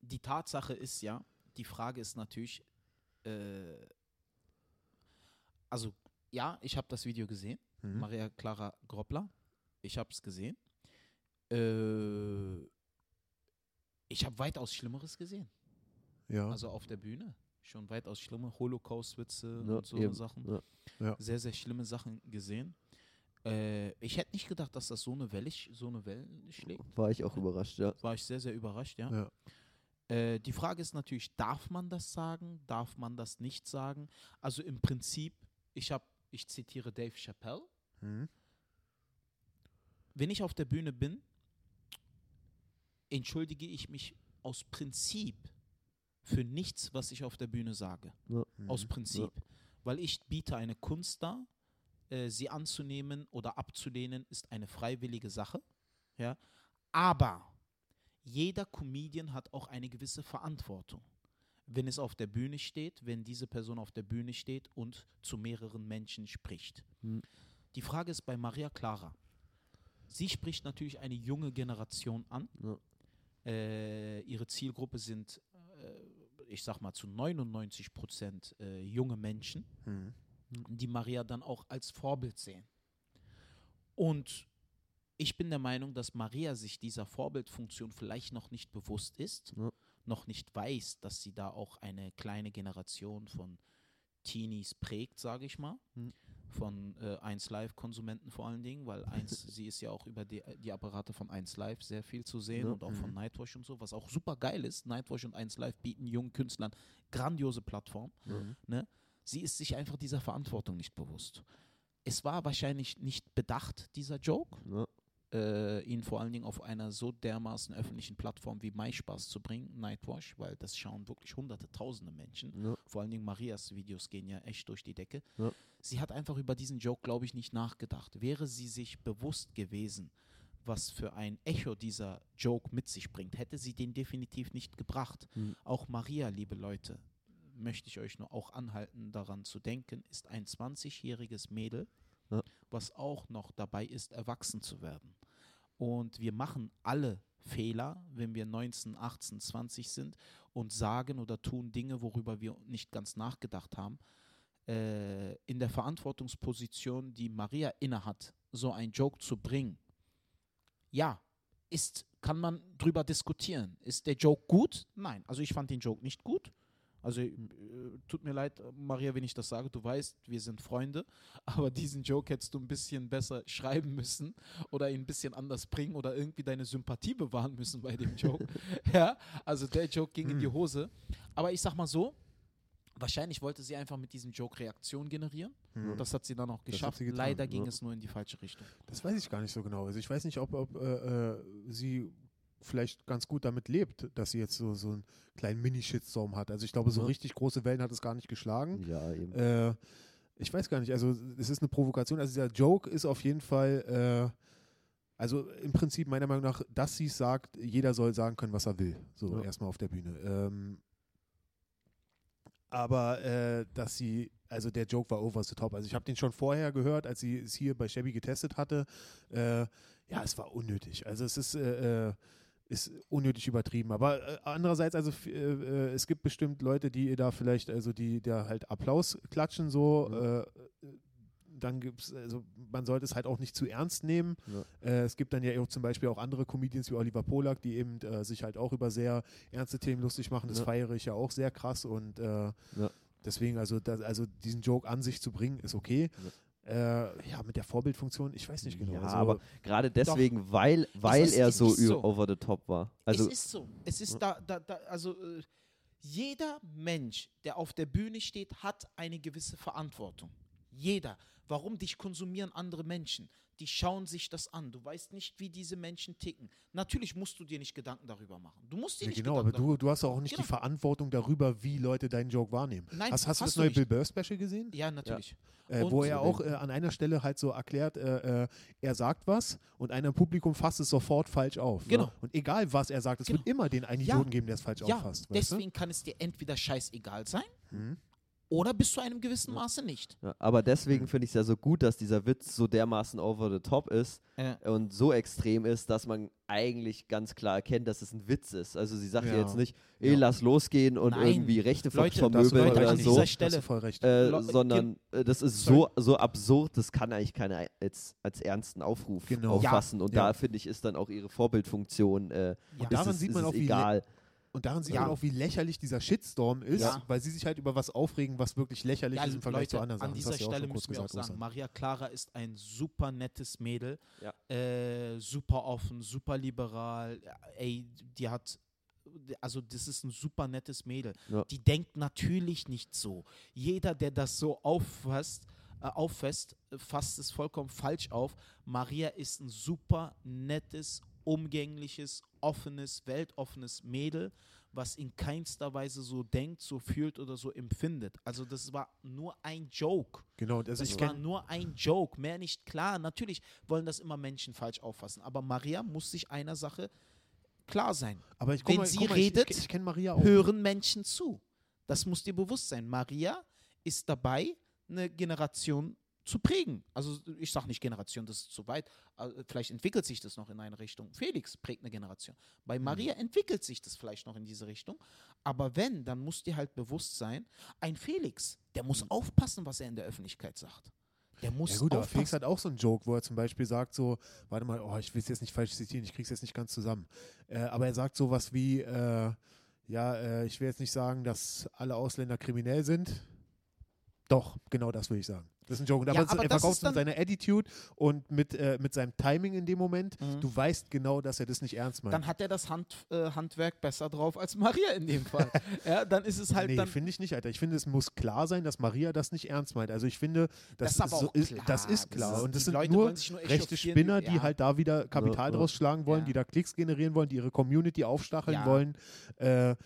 die Tatsache ist ja, die Frage ist natürlich, äh, also ja, ich habe das Video gesehen, Mhm. Maria Clara Groppler, ich habe es gesehen. Äh, ich habe weitaus Schlimmeres gesehen, Ja. also auf der Bühne. Schon weitaus schlimme Holocaust-Witze Ja, und so eben, Sachen. ja. Ja. Sehr, sehr schlimme Sachen gesehen. Äh, ich hätte nicht gedacht, dass das so eine Welle, so eine Welle schlägt War ich auch überrascht, ja. war ich sehr, sehr überrascht, ja. Ja. Äh, die Frage ist natürlich, darf man das sagen? Darf man das nicht sagen? Also im Prinzip, ich habe, ich zitiere Dave Chappelle, Mhm. wenn ich auf der Bühne bin, entschuldige ich mich aus Prinzip für nichts, was ich auf der Bühne sage. Mhm. Aus Prinzip. Weil ich biete eine Kunst dar, äh, sie anzunehmen oder abzulehnen, ist eine freiwillige Sache. Ja? Aber jeder Comedian hat auch eine gewisse Verantwortung. Wenn es auf der Bühne steht, wenn diese Person auf der Bühne steht und zu mehreren Menschen spricht. Hm. Die Frage ist bei Maria Clara. Sie spricht natürlich eine junge Generation an. Ja. Äh, ihre Zielgruppe sind, äh, ich sag mal, zu 99 Prozent äh, junge Menschen Mhm. die Maria dann auch als Vorbild sehen. Und ich bin der Meinung, dass Maria sich dieser Vorbildfunktion vielleicht noch nicht bewusst ist, Ja. noch nicht weiß, dass sie da auch eine kleine Generation von Teenies prägt, sage ich mal. Hm. Von äh, 1 Live-Konsumenten vor allen Dingen, weil 1, sie ist ja auch über die, die Apparate von 1 Live sehr viel zu sehen Ja. und auch von Mhm. Nightwash und so, was auch super geil ist. Nightwash und 1 Live bieten jungen Künstlern grandiose Plattformen Mhm. sie ist sich einfach dieser Verantwortung nicht bewusst. Es war wahrscheinlich nicht bedacht, dieser Joke, Ja. Äh, ihn vor allen Dingen auf einer so dermaßen öffentlichen Plattform wie MySpaß zu bringen, Nightwash, weil das schauen wirklich hunderte, tausende Menschen. Ja. Vor allen Dingen Marias Videos gehen ja echt durch die Decke. Ja. Sie hat einfach über diesen Joke, glaube ich, nicht nachgedacht. Wäre sie sich bewusst gewesen, was für ein Echo dieser Joke mit sich bringt, hätte sie den definitiv nicht gebracht. Hm. Auch Maria, liebe Leute, möchte ich euch nur auch anhalten, daran zu denken, ist ein 20-jähriges Mädel, Ja. was auch noch dabei ist, erwachsen zu werden. Und wir machen alle Fehler, wenn wir 19, 18, 20 sind und sagen oder tun Dinge, worüber wir nicht ganz nachgedacht haben. Äh, in der Verantwortungsposition, die Maria innehat, so ein Joke zu bringen, ja, ist, kann man drüber diskutieren. Ist der Joke gut? Nein. Also ich fand den Joke nicht gut. Also äh, tut mir leid, Maria, wenn ich das sage, du weißt, wir sind Freunde, aber diesen Joke hättest du ein bisschen besser schreiben müssen oder ihn ein bisschen anders bringen oder irgendwie deine Sympathie bewahren müssen bei dem Joke. ja, also der Joke ging in die Hose. Aber ich sag mal so, Wahrscheinlich wollte sie einfach mit diesem Joke Reaktion generieren. Hm. Das hat sie dann auch geschafft. getan, Leider ging ja. es nur in die falsche Richtung. Das weiß ich gar nicht so genau. Also ich weiß nicht, ob, ob äh, äh, sie vielleicht ganz gut damit lebt, dass sie jetzt so, so einen kleinen Mini-Shitstorm hat. Also ich glaube, so richtig große Wellen hat es gar nicht geschlagen. Ja, eben. Äh, ich weiß gar nicht, also es ist eine Provokation. Also dieser Joke ist auf jeden Fall, äh, also im Prinzip meiner Meinung nach, dass sie es sagt, jeder soll sagen können, was er will. So Ja. erstmal auf der Bühne. Ähm, aber äh, dass sie, also der Joke war over the top. Also ich habe den schon vorher gehört, als sie es hier bei Chevy getestet hatte. Äh, ja, es war unnötig. Also es ist, äh, äh, ist unnötig übertrieben. Aber äh, andererseits, also äh, es gibt bestimmt Leute, die da vielleicht, also die da halt Applaus klatschen so. Ja. Äh, dann gibt es, also man sollte es halt auch nicht zu ernst nehmen. Ja. Äh, es gibt dann ja auch zum Beispiel auch andere Comedians wie Oliver Polak, die eben äh, sich halt auch über sehr ernste Themen lustig machen. Das Ja. feiere ich ja auch sehr krass und äh, Ja. deswegen, also, das, also diesen Joke an sich zu bringen, ist okay. Äh, ja, mit der Vorbildfunktion, ich weiß nicht genau. Ja, also, aber gerade deswegen, weil, weil ist er so, so. over the top war. Also, es ist so. Es ist da, da, da also äh, jeder Mensch, der auf der Bühne steht, hat eine gewisse Verantwortung. Jeder. Warum dich konsumieren andere Menschen? Die schauen sich das an. Du weißt nicht, wie diese Menschen ticken. Natürlich musst du dir nicht Gedanken darüber machen. Du musst dir ja, nicht genau, Gedanken aber du, darüber du hast auch nicht Genau. die Verantwortung darüber, wie Leute deinen Joke wahrnehmen. Nein, hast, hast du hast das du neue nicht. Bill Burr Special gesehen? Ja, natürlich. Äh, Und- wo er auch äh, an einer Stelle halt so erklärt, äh, äh, er sagt was und einer im Publikum fasst es sofort falsch auf. Genau. Ne? Und egal was er sagt, es Genau. wird immer den einen Ja. Idioten geben, der es falsch Ja, auffasst. Weißt du? deswegen kann es dir entweder scheißegal sein Mhm. Oder bis zu einem gewissen Maße nicht. ja, aber deswegen finde ich es ja so gut, dass dieser Witz so dermaßen over the top ist Äh, und so extrem ist, dass man eigentlich ganz klar erkennt, dass es ein Witz ist. Also sie sagt ja, Ja. jetzt nicht, ey, Ja. lass losgehen und Nein. irgendwie Rechte vermöbeln oder so. Stelle- voll recht. Äh, Le- sondern äh, das ist Sorry. so, so absurd, das kann eigentlich keiner als, als ernsten Aufruf Genau. auffassen. Und Ja. da finde ich, ist dann auch ihre Vorbildfunktion. Äh, Ja. ist Daran es, sieht man auch, wie egal. Und daran sieht Ja. man auch, wie lächerlich dieser Shitstorm ist, Ja. weil sie sich halt über was aufregen, was wirklich lächerlich Ja, ist im Vergleich Leute, zu anderen Sachen. an dieser Stelle müssen wir auch sagen. Maria Clara ist ein super nettes Mädel, äh, super offen, super liberal, ey, die hat, also das ist ein super nettes Mädel. Ja. Die denkt natürlich nicht so. Jeder, der das so auffasst, äh, auffasst, fasst es vollkommen falsch auf. Maria ist ein super nettes, umgängliches, offenes, weltoffenes Mädel, was in keinster Weise so denkt, so fühlt oder so empfindet. Also das war nur ein Joke. Genau, Das ich war nur ein Joke, mehr nicht. Klar, natürlich wollen das immer Menschen falsch auffassen, aber Maria muss sich einer Sache klar sein. aber ich, wenn mal, sie mal, redet, ich, ich, ich kenne Maria auch. Hören Menschen zu. Das muss dir bewusst sein. Maria ist dabei, eine Generation zu prägen. Also ich sage nicht Generation, das ist zu weit. Also, Vielleicht entwickelt sich das noch in eine Richtung. Felix prägt eine Generation. Bei Mhm. Maria entwickelt sich das vielleicht noch in diese Richtung. Aber wenn, dann muss dir halt bewusst sein, ein Felix, der muss aufpassen, was er in der Öffentlichkeit sagt. Der muss Mhm. Ja gut, aber aufpassen. Felix hat auch so einen Joke, wo er zum Beispiel sagt so, warte mal, oh, ich will es jetzt nicht falsch zitieren, ich krieg's jetzt nicht ganz zusammen. Äh, aber er sagt sowas wie, äh, ja, äh, ich will jetzt nicht sagen, dass alle Ausländer kriminell sind. Doch, genau das will ich sagen. Das ist ein Joke. Ja, aber aber er das verkauft mit seiner Attitude und mit, äh, mit seinem Timing in dem Moment. Mhm. Du weißt genau, dass er das nicht ernst meint. dann hat er das Hand, äh, Handwerk besser drauf als Maria in dem Fall. ja, dann ist es halt nee, finde ich nicht, Alter. Ich finde, es muss klar sein, dass Maria das nicht ernst meint. Also ich finde, das, Das ist aber so auch ist, klar. das ist Das klar. ist- und das sind Leute nur nur rechte Spinner, ja. die halt da wieder Kapital ja. draus schlagen wollen, Ja. die da Klicks generieren wollen, die ihre Community aufstacheln Ja. wollen, äh,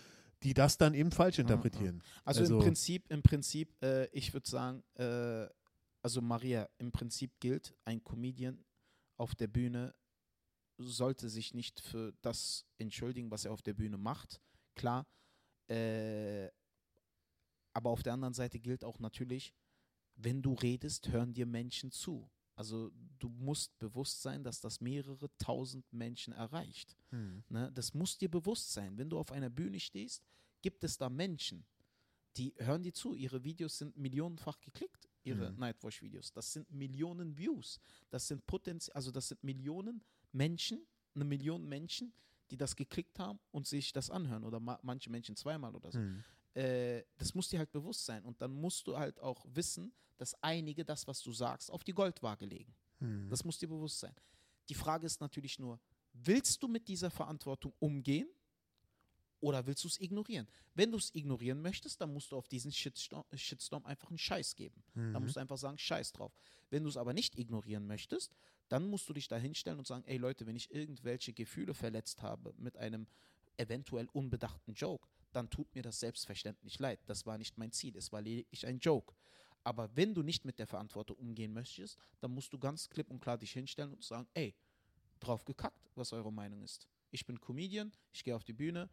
die das dann eben falsch ja. interpretieren. Also, Also- im Prinzip, im Prinzip, äh, ich würde sagen, äh, also Maria, im Prinzip gilt, ein Comedian auf der Bühne sollte sich nicht für das entschuldigen, was er auf der Bühne macht. Klar. Äh, aber auf der anderen Seite gilt auch natürlich, wenn du redest, hören dir Menschen zu. Also du musst bewusst sein, dass das mehrere tausend Menschen erreicht. Ne? Das muss dir bewusst sein. Wenn du auf einer Bühne stehst, gibt es da Menschen, die hören dir zu. Ihre Videos sind millionenfach geklickt, ihre Mhm. Nightwatch-Videos. Das sind Millionen Views. Das sind Potenz also das sind Millionen Menschen, eine Million Menschen, die das geklickt haben und sich das anhören. Oder ma manche Menschen zweimal oder so. Hm. äh, das muss dir halt bewusst sein. Und dann musst du halt auch wissen, dass einige das, was du sagst, auf die Goldwaage legen. Hm. Das muss dir bewusst sein. Die Frage ist natürlich nur, willst du mit dieser Verantwortung umgehen oder willst du es ignorieren? Wenn du es ignorieren möchtest, dann musst du auf diesen Shitstorm, Shitstorm einfach einen Scheiß geben. Dann Mhm. musst du einfach sagen, Scheiß drauf. Wenn du es aber nicht ignorieren möchtest, dann musst du dich da hinstellen und sagen, ey Leute, wenn ich irgendwelche Gefühle verletzt habe mit einem eventuell unbedachten Joke, dann tut mir das selbstverständlich leid. Das war nicht mein Ziel, es war lediglich ein Joke. Aber wenn du nicht mit der Verantwortung umgehen möchtest, dann musst du ganz klipp und klar dich hinstellen und sagen, ey, drauf gekackt, was eure Meinung ist. Ich bin Comedian, ich gehe auf die Bühne,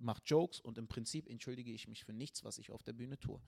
mache Jokes und im Prinzip entschuldige ich mich für nichts, was ich auf der Bühne tue.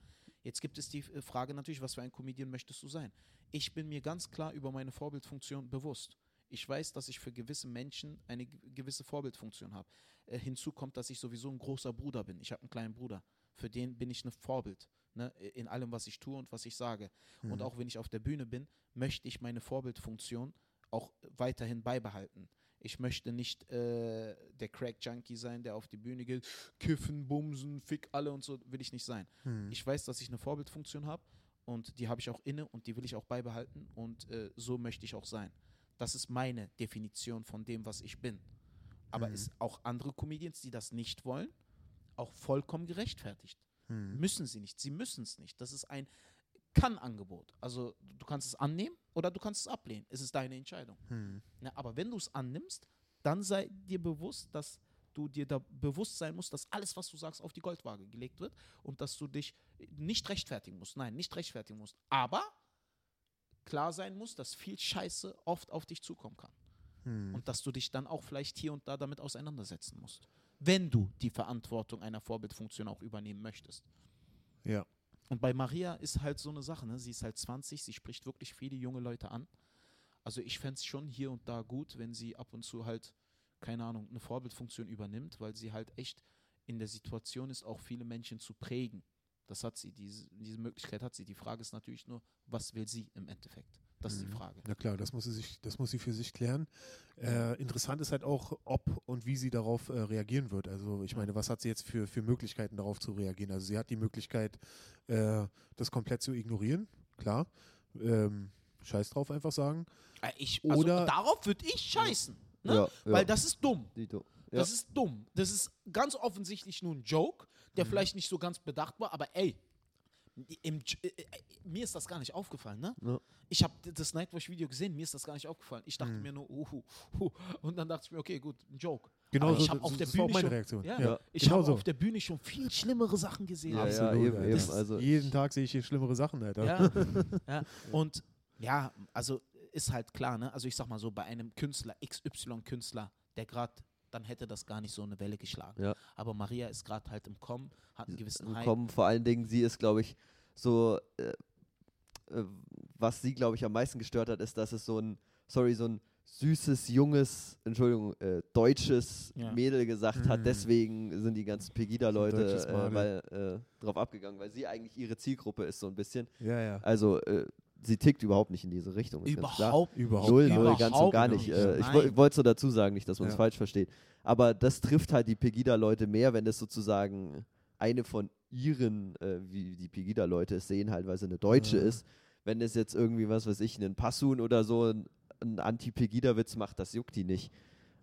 Jetzt gibt es die äh, Frage natürlich, was für ein Comedian möchtest du sein? Ich bin mir ganz klar über meine Vorbildfunktion bewusst. Ich weiß, dass ich für gewisse Menschen eine ge- gewisse Vorbildfunktion habe. Äh, hinzu kommt, dass ich sowieso ein großer Bruder bin. Ich habe einen kleinen Bruder. Für den bin ich ein Vorbild. Ne, in allem, was ich tue und was ich sage. Und Mhm. auch wenn ich auf der Bühne bin, möchte ich meine Vorbildfunktion auch weiterhin beibehalten. Ich möchte nicht äh, der Crack-Junkie sein, der auf die Bühne geht, kiffen, bumsen, fick alle und so, will ich nicht sein. Hm. Ich weiß, dass ich eine Vorbildfunktion habe und die habe ich auch inne und die will ich auch beibehalten und äh, so möchte ich auch sein. Das ist meine Definition von dem, was ich bin. Aber Mhm. es auch andere Comedians, die das nicht wollen, auch vollkommen gerechtfertigt. Hm. Müssen sie nicht. Sie müssen es nicht. Das ist ein Kann-Angebot. Also du kannst es annehmen oder du kannst es ablehnen. Es ist deine Entscheidung. Hm. Ne, aber wenn du es annimmst, dann sei dir bewusst, dass du dir da bewusst sein musst, dass alles, was du sagst, auf die Goldwaage gelegt wird und dass du dich nicht rechtfertigen musst. Nein, nicht rechtfertigen musst. Aber klar sein muss, dass viel Scheiße oft auf dich zukommen kann. Hm. Und dass du dich dann auch vielleicht hier und da damit auseinandersetzen musst. Wenn du die Verantwortung einer Vorbildfunktion auch übernehmen möchtest. Ja. Und bei Maria ist halt so eine Sache, ne? sie ist halt 20, sie spricht wirklich viele junge Leute an. Also ich fände es schon hier und da gut, wenn sie ab und zu halt, keine Ahnung, eine Vorbildfunktion übernimmt, weil sie halt echt in der Situation ist, auch viele Menschen zu prägen. Das hat sie, diese, diese Möglichkeit hat sie. Die Frage ist natürlich nur, was will sie im Endeffekt? Das ist die Mhm. Frage. Na klar, das muss sie sich, das muss sie für sich klären. Äh, interessant ist halt auch, ob und wie sie darauf äh, reagieren wird. Also ich meine, was hat sie jetzt für, für Möglichkeiten darauf zu reagieren? Also sie hat die Möglichkeit, äh, das komplett zu ignorieren, klar. Ähm, Scheiß drauf einfach sagen. Äh, Ich, also Oder- darauf würde ich scheißen. Ne? Ja, ja. Weil das ist dumm. Dito. Ja. Das ist dumm. Das ist ganz offensichtlich nur ein Joke, der Mhm. vielleicht nicht so ganz bedacht war, aber ey, im, äh, äh, mir ist das gar nicht aufgefallen, ne? Ja. Ich habe das Nightwatch-Video gesehen, mir ist das gar nicht aufgefallen. Ich dachte Mhm. mir nur, uhu, hu. und dann dachte ich mir, okay, gut, ein Joke. Genau Aber so, ich habe das, auf der das war auch Bühne meine schon, Reaktion. Ja, Ja, ich genau habe so. auf der Bühne schon viel schlimmere Sachen gesehen. Ja, Absolut, ja, eben, eben. Also, Jeden Tag sehe ich hier schlimmere Sachen, Alter. Ja, ja. Und ja, also ist halt klar, ne? Also ich sag mal so, bei einem Künstler, XY-Künstler, der gerade, dann hätte das gar nicht so eine Welle geschlagen. Ja. Aber Maria ist gerade halt im Kommen, hat einen gewissen Hype. kommen. Vor allen Dingen, sie ist, glaube ich, so, äh, äh, was sie, glaube ich, am meisten gestört hat, ist, dass es so ein, sorry, so ein süßes, junges, Entschuldigung, äh, deutsches Ja. Mädel gesagt hat. Mhm. Deswegen sind die ganzen Pegida-Leute äh, weil, äh, drauf abgegangen, weil sie eigentlich ihre Zielgruppe ist, so ein bisschen. Ja, ja. Also, äh, sie tickt überhaupt nicht in diese Richtung. ist ganz klar. Überhaupt Überhaupt Null, nicht. null, ganz und Überhaupt gar nicht. nicht. Äh, ich wollte so dazu sagen, nicht, dass man es Ja. falsch versteht. Aber das trifft halt die Pegida-Leute mehr, wenn das sozusagen eine von ihren, äh, wie die Pegida-Leute es sehen, halt, weil sie eine Deutsche Ja. ist. Wenn es jetzt irgendwie, was weiß ich, einen Passun oder so, ein, ein Anti-Pegida-Witz macht, das juckt die nicht.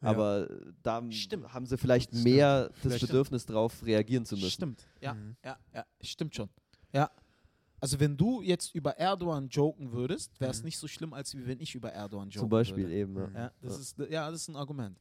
Ja. Aber äh, da Stimmt. haben sie vielleicht Stimmt. mehr das Vielleicht- Bedürfnis drauf, reagieren zu müssen. Stimmt, ja, Mhm. ja, ja, stimmt schon. Ja. Also wenn du jetzt über Erdogan joken würdest, wäre es Mhm. nicht so schlimm, als wie wenn ich über Erdogan joken Zum Beispiel würde. eben. Ja. Mhm. Ja, das Ja. ist ja, das ist ein Argument.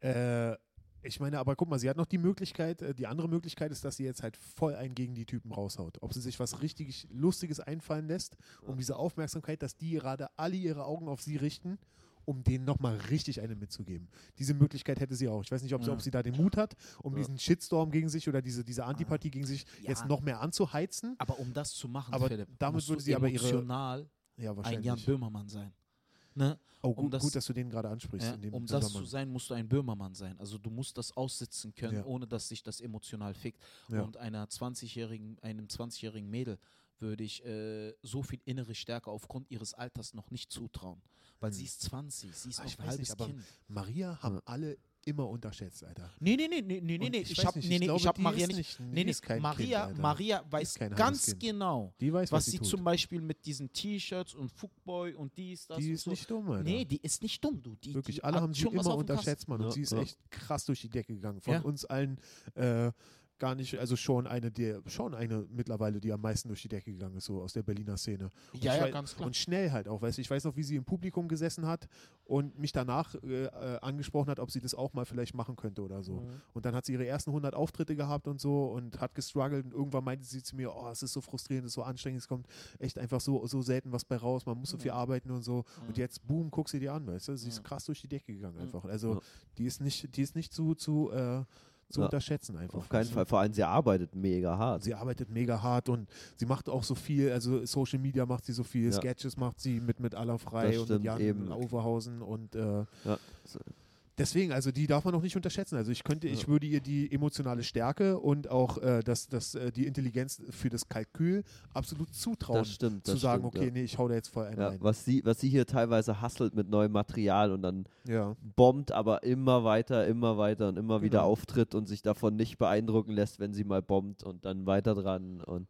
Äh, ich meine, aber guck mal, sie hat noch die Möglichkeit, äh, die andere Möglichkeit ist, dass sie jetzt halt voll einen gegen die Typen raushaut. Ob sie sich was richtig Lustiges einfallen lässt, um diese Aufmerksamkeit, dass die gerade alle ihre Augen auf sie richten, um denen nochmal richtig eine mitzugeben. Diese Möglichkeit hätte sie auch. Ich weiß nicht, ob, sie, ob sie da den Mut hat, um Ja. diesen Shitstorm gegen sich oder diese, diese Antipathie gegen sich Ja. jetzt noch mehr anzuheizen. Aber um das zu machen, Aber Philipp, damit würde sie aber ihre- emotional Ja, ein. Jan Böhmermann sein. Ne? oh, um gut, das- gut, dass du den gerade ansprichst. Ja, um das zu sein, musst du ein Böhmermann sein. Also du musst das aussitzen können, Ja. ohne dass sich das emotional fickt. Ja. Und einer 20-jährigen, einem 20-jährigen Mädel würde ich äh, so viel innere Stärke aufgrund ihres Alters noch nicht zutrauen. Weil Hm. sie ist 20, sie ist Ah, noch ich ein weiß halbes nicht, aber Kind. Maria haben alle immer unterschätzt, Alter. Nee, nee, nee, nee, nee, nee, Und nee. ich Ich, habe nee, nee, ich hab Maria ist nicht. nicht- nee, nee, ist kein Maria, Kind. Maria weiß kein ganz genau, Die weiß, was, was, sie tut. zum Beispiel mit diesen T-Shirts und Fuckboy und dies, das die und ist so. nicht dumm, Alter. Nee, die ist nicht dumm, du. Die, Wirklich, die alle haben sie immer unterschätzt, Mann. Und Ja, sie ist ja. echt krass durch die Decke gegangen. Von Ja. uns allen äh, gar nicht, also schon eine der, schon eine mittlerweile, die am meisten durch die Decke gegangen ist, so aus der Berliner Szene. Und Ja, ja, wei- ganz klar. Und schnell halt auch, weißt du, ich weiß noch, wie sie im Publikum gesessen hat und mich danach äh, äh, angesprochen hat, ob sie das auch mal vielleicht machen könnte oder so. Mhm. Und dann hat sie ihre ersten 100 Auftritte gehabt und so und hat gestruggelt und irgendwann meinte sie zu mir, oh, es ist so frustrierend, es ist so anstrengend, es kommt echt einfach so, so selten was bei raus, man muss so viel Mhm. arbeiten und so. Und Mhm. jetzt, boom, guck sie dir an, weißt du, sie ist krass durch die Decke gegangen Mhm. einfach. Also die ist nicht, die ist nicht zu, zu, äh, zu Ja. unterschätzen einfach. Auf keinen? Fall. Vor allem, sie arbeitet mega hart. Sie arbeitet mega hart und sie macht auch so viel, also Social Media macht sie so viel, Ja. Sketches macht sie mit, mit Aller Frei Das und mit Jan eben. Overhausen und äh, Ja. Deswegen, also die darf man noch nicht unterschätzen. Also ich könnte, ich Ja. würde ihr die emotionale Stärke und auch äh, das, das, äh, die Intelligenz für das Kalkül absolut zutrauen, Das stimmt. zu das sagen, stimmt, okay, ja. nee, ich hau da jetzt voll einen Ja, rein. was, sie, was sie hier teilweise hasselt mit neuem Material und dann bombt, aber immer weiter, immer weiter und immer wieder Genau. auftritt und sich davon nicht beeindrucken lässt, wenn sie mal bombt und dann weiter dran. Und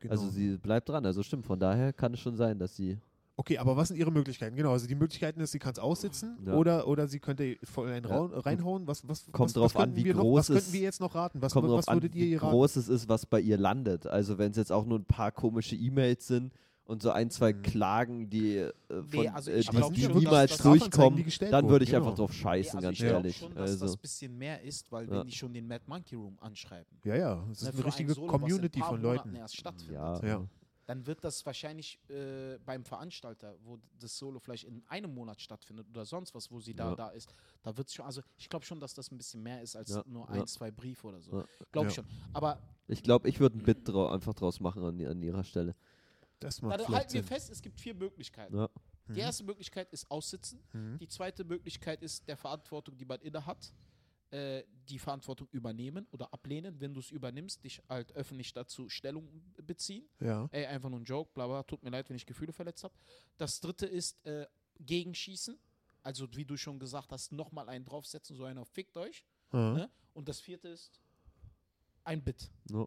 Genau. Also sie bleibt dran. Also stimmt, von daher kann es schon sein, dass sie. Okay, aber was sind ihre Möglichkeiten? Genau, also die Möglichkeiten ist, sie kann es aussitzen Ja. oder, oder sie könnte voll einen. Raun- reinhauen. Was, was, Kommt was, drauf was an, könnten wie wir noch, groß Was könnten es- wir jetzt noch raten? Was, Kommt was drauf an, würdet ihr wie raten? groß es ist, was bei ihr landet. Also wenn es jetzt auch nur ein paar komische E-Mails sind und so ein, zwei Mhm. Klagen, die, äh, von, Nee, also äh, die, die schon, dass niemals das Strafanzeigen, durchkommen, dann würde ich genau. einfach drauf Nee, scheißen, also ganz ehrlich. schon, dass also, das ein bisschen mehr ist, weil Ja. wenn die schon den Mad Monkey Room anschreiben, Ja, ja, es ist ne, eine für ein richtige Community von Leuten. ja, Ja. Dann wird das wahrscheinlich äh, beim Veranstalter, wo das Solo vielleicht in einem Monat stattfindet oder sonst was, wo sie da Ja. da ist, da wird es schon, also ich glaube schon, dass das ein bisschen mehr ist als Ja, nur ja. ein, zwei Briefe oder so. Ja. Glaube Ja. ich schon. Aber Ich glaube, ich würde ein Bit drau einfach draus machen an, an ihrer Stelle. Das da macht halten vielleicht wir fest, es gibt vier Möglichkeiten. Ja. Mhm. Die erste Möglichkeit ist aussitzen. Mhm. Die zweite Möglichkeit ist der Verantwortung, die man inne hat, äh, die Verantwortung übernehmen oder ablehnen. Wenn du es übernimmst, dich halt öffentlich dazu Stellung beziehen. Ja. Ey, einfach nur ein Joke, bla bla, tut mir leid, wenn ich Gefühle verletzt habe. Das dritte ist äh, Gegenschießen. Also, wie du schon gesagt hast, nochmal einen draufsetzen, so einer fickt euch. Ja. Ne? Und das vierte ist ein Bit. Ja.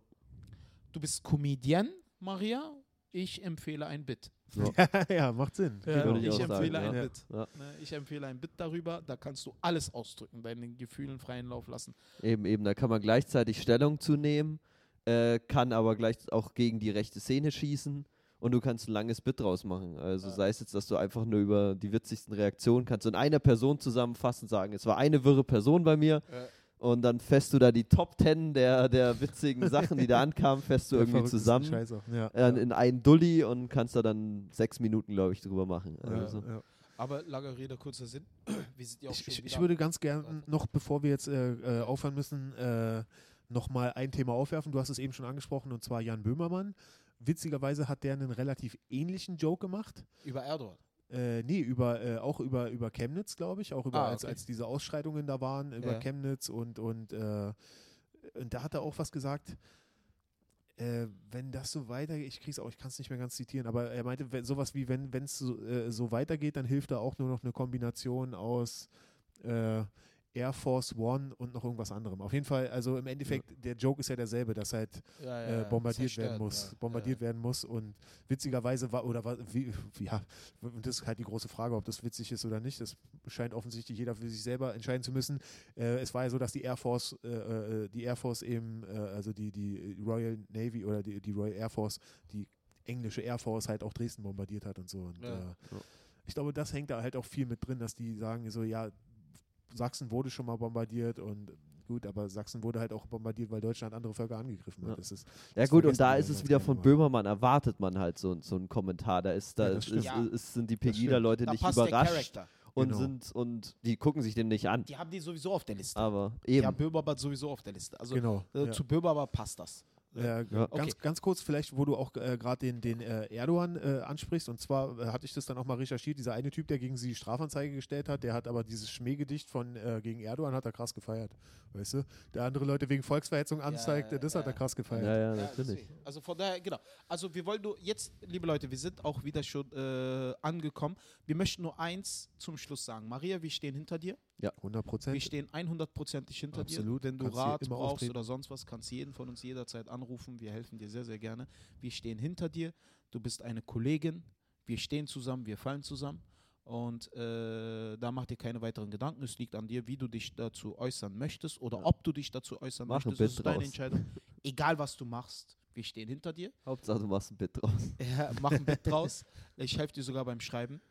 Du bist Comedian, Maria. Ich empfehle ein Bit. ja, macht Sinn. Ja, ich ich empfehle sagen, ein ja. Bit. Ja. Ne, Ich empfehle ein Bit darüber, da kannst du alles ausdrücken, deinen Gefühlen freien Lauf lassen. Eben, eben, da kann man gleichzeitig Stellung zu nehmen, äh, kann aber gleich auch gegen die rechte Szene schießen und du kannst ein langes Bit draus machen. Also Ja. sei es jetzt, dass du einfach nur über die witzigsten Reaktionen kannst in einer Person zusammenfassen, sagen, es war eine wirre Person bei mir und dann fässt du da die Top Ten der, der witzigen Sachen, die da ankamen, fässt du Der irgendwie zusammen Scheiße. Ja. äh, ja. in einen Dulli und kannst da dann sechs Minuten, glaube ich, drüber machen. Ja, Also, ja. Aber lange Rede, kurzer Sinn. Ich, schon ich, ich würde ganz gern noch, bevor wir jetzt äh, äh, aufhören müssen, äh, nochmal ein Thema aufwerfen. Du hast es eben schon angesprochen, und zwar Jan Böhmermann. Witzigerweise hat der einen relativ ähnlichen Joke gemacht. über Erdogan. Äh, nee, über, äh, auch über, über Chemnitz, glaube ich, auch über, Ah, als, okay. als diese Ausschreitungen da waren, über Ja. Chemnitz und, und, äh, und da hat er auch was gesagt, äh, wenn das so weitergeht, ich krieg's auch, ich kann es nicht mehr ganz zitieren, aber er meinte, wenn, sowas wie, wenn es so, äh, so weitergeht, dann hilft da auch nur noch eine Kombination aus äh, Air Force One und noch irgendwas anderem. Auf jeden Fall, also im Endeffekt, der Joke ist ja derselbe, dass halt Ja, äh, bombardiert zerstört, werden muss, ja. bombardiert ja. werden muss und witzigerweise war oder war, wie, ja, und das ist halt die große Frage, ob das witzig ist oder nicht. Das scheint offensichtlich jeder für sich selber entscheiden zu müssen. Äh, es war ja so, dass die Air Force, äh, äh, die Air Force eben, äh, also die, die Royal Navy oder die, die Royal Air Force, die englische Air Force halt auch Dresden bombardiert hat und so. Und, Ja. äh, ich glaube, das hängt da halt auch viel mit drin, dass die sagen so, ja, Sachsen wurde schon mal bombardiert und gut, aber Sachsen wurde halt auch bombardiert, weil Deutschland andere Völker angegriffen hat. Ja. Das ist, Ja gut, und da ist es wieder von mal. Böhmermann, erwartet man halt so, so einen Kommentar. Da ist, da Ja, das ist, ist, sind die. Pegida-Leute Da nicht überrascht und Genau. sind und die gucken sich den nicht an. Die haben die sowieso auf der Liste. Aber Die eben. haben Böhmermann sowieso auf der Liste. Also genau. äh, ja. zu Böhmermann passt das. Ja, Ja. Ganz, Okay. ganz kurz, vielleicht, wo du auch äh, gerade den, den äh, Erdogan äh, ansprichst, und zwar äh, hatte ich das dann auch mal recherchiert, dieser eine Typ, der gegen sie Strafanzeige gestellt hat, der hat aber dieses Schmähgedicht von äh, gegen Erdogan hat er krass gefeiert, weißt du? Der andere Leute wegen Volksverhetzung anzeigt, ja, das hat er krass gefeiert. Ja, ja, natürlich. Also von daher, genau. Also wir wollen nur jetzt, liebe Leute, wir sind auch wieder schon äh, angekommen. Wir möchten nur eins zum Schluss sagen. Maria, wir stehen hinter dir. 100 Wir Prozent. stehen 100%ig hinter Absolut. dir. Wenn du Kannst Rat brauchst auftreten. oder sonst was, kannst du jeden von uns jederzeit anrufen. Wir helfen dir sehr, sehr gerne. Wir stehen hinter dir. Du bist eine Kollegin. Wir stehen zusammen, wir fallen zusammen. Und äh, da mach dir keine weiteren Gedanken. Es liegt an dir, wie du dich dazu äußern möchtest oder Ja. ob du dich dazu äußern Mach ein möchtest. Das ist deine draus. Entscheidung. Egal, was du machst, wir stehen hinter dir. Hauptsache, du machst ein Bit draus. Ja, mach ein Bett draus. Ich helfe dir sogar beim Schreiben.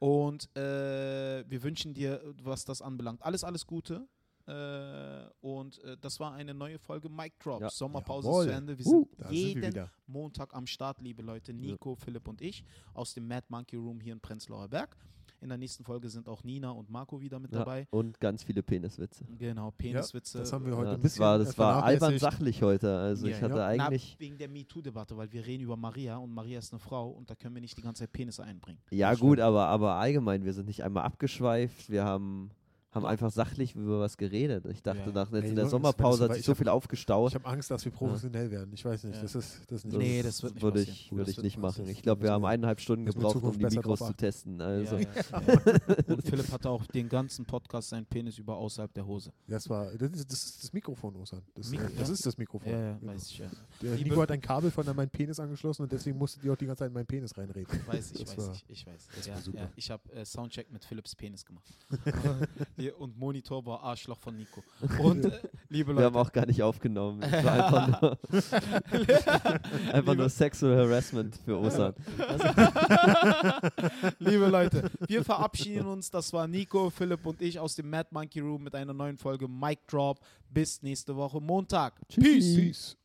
Und äh, wir wünschen dir, was das anbelangt, alles, alles Gute. Äh, und äh, das war eine neue Folge Mic Drop. Ja. Sommerpause Jawohl. zu Ende. Wir Uh, sind Da sind wir jeden. Montag am Start, liebe Leute. Nico, Philipp und ich aus dem Mad Monkey Room hier in Prenzlauer Berg. In der nächsten Folge sind auch Nina und Marco wieder mit Ja, dabei. Und ganz viele Peniswitze. Genau, Peniswitze. Das haben wir heute Ja, das bisschen war, das war albern sachlich heute. Also Ja, ich hatte ja. eigentlich. Na, wegen der MeToo-Debatte, weil wir reden über Maria und Maria ist eine Frau und da können wir nicht die ganze Zeit Penisse einbringen. Ja, Das gut, stimmt. aber, aber allgemein, wir sind nicht einmal abgeschweift. Wir haben, haben einfach sachlich über was geredet. Ich dachte, Ja. nach, jetzt Ey, in der Sommerpause das hat sich so viel aufgestaut. Ich habe Angst, dass wir professionell werden. Ich weiß nicht. Ja. Das ist, das ist nicht Das Nee, das nicht würde ich, das ich nicht das machen. Ich glaube, wir haben eineinhalb Stunden gebraucht, um die besser Mikros zu testen. Also. Ja, ja. und Philipp hatte auch den ganzen Podcast seinen Penis über außerhalb der Hose. Das war das ist das, ist das Mikrofon, Osan. Das, Mikro- äh, das ja. ist das Mikrofon. Ja, ja, Genau. weiß ich ja. Der Nico hat ein Kabel von meinem Penis angeschlossen und deswegen musstet ihr auch die ganze Zeit in meinen Penis reinreden. Weiß ich, Das weiß ich, ich weiß. das ja. Ja, ich habe äh, Soundcheck mit Philips Penis gemacht. Und Monitor war Arschloch von Nico. Und äh, liebe Wir haben Leute, auch gar nicht aufgenommen. Es war einfach nur, einfach nur Sexual Harassment für Osan. liebe Leute, wir verabschieden uns. Das war Nico, Philipp und ich aus dem Mad Monkey Room mit einer neuen Folge Mic Drop. Bis nächste Woche Montag. Peace. Peace.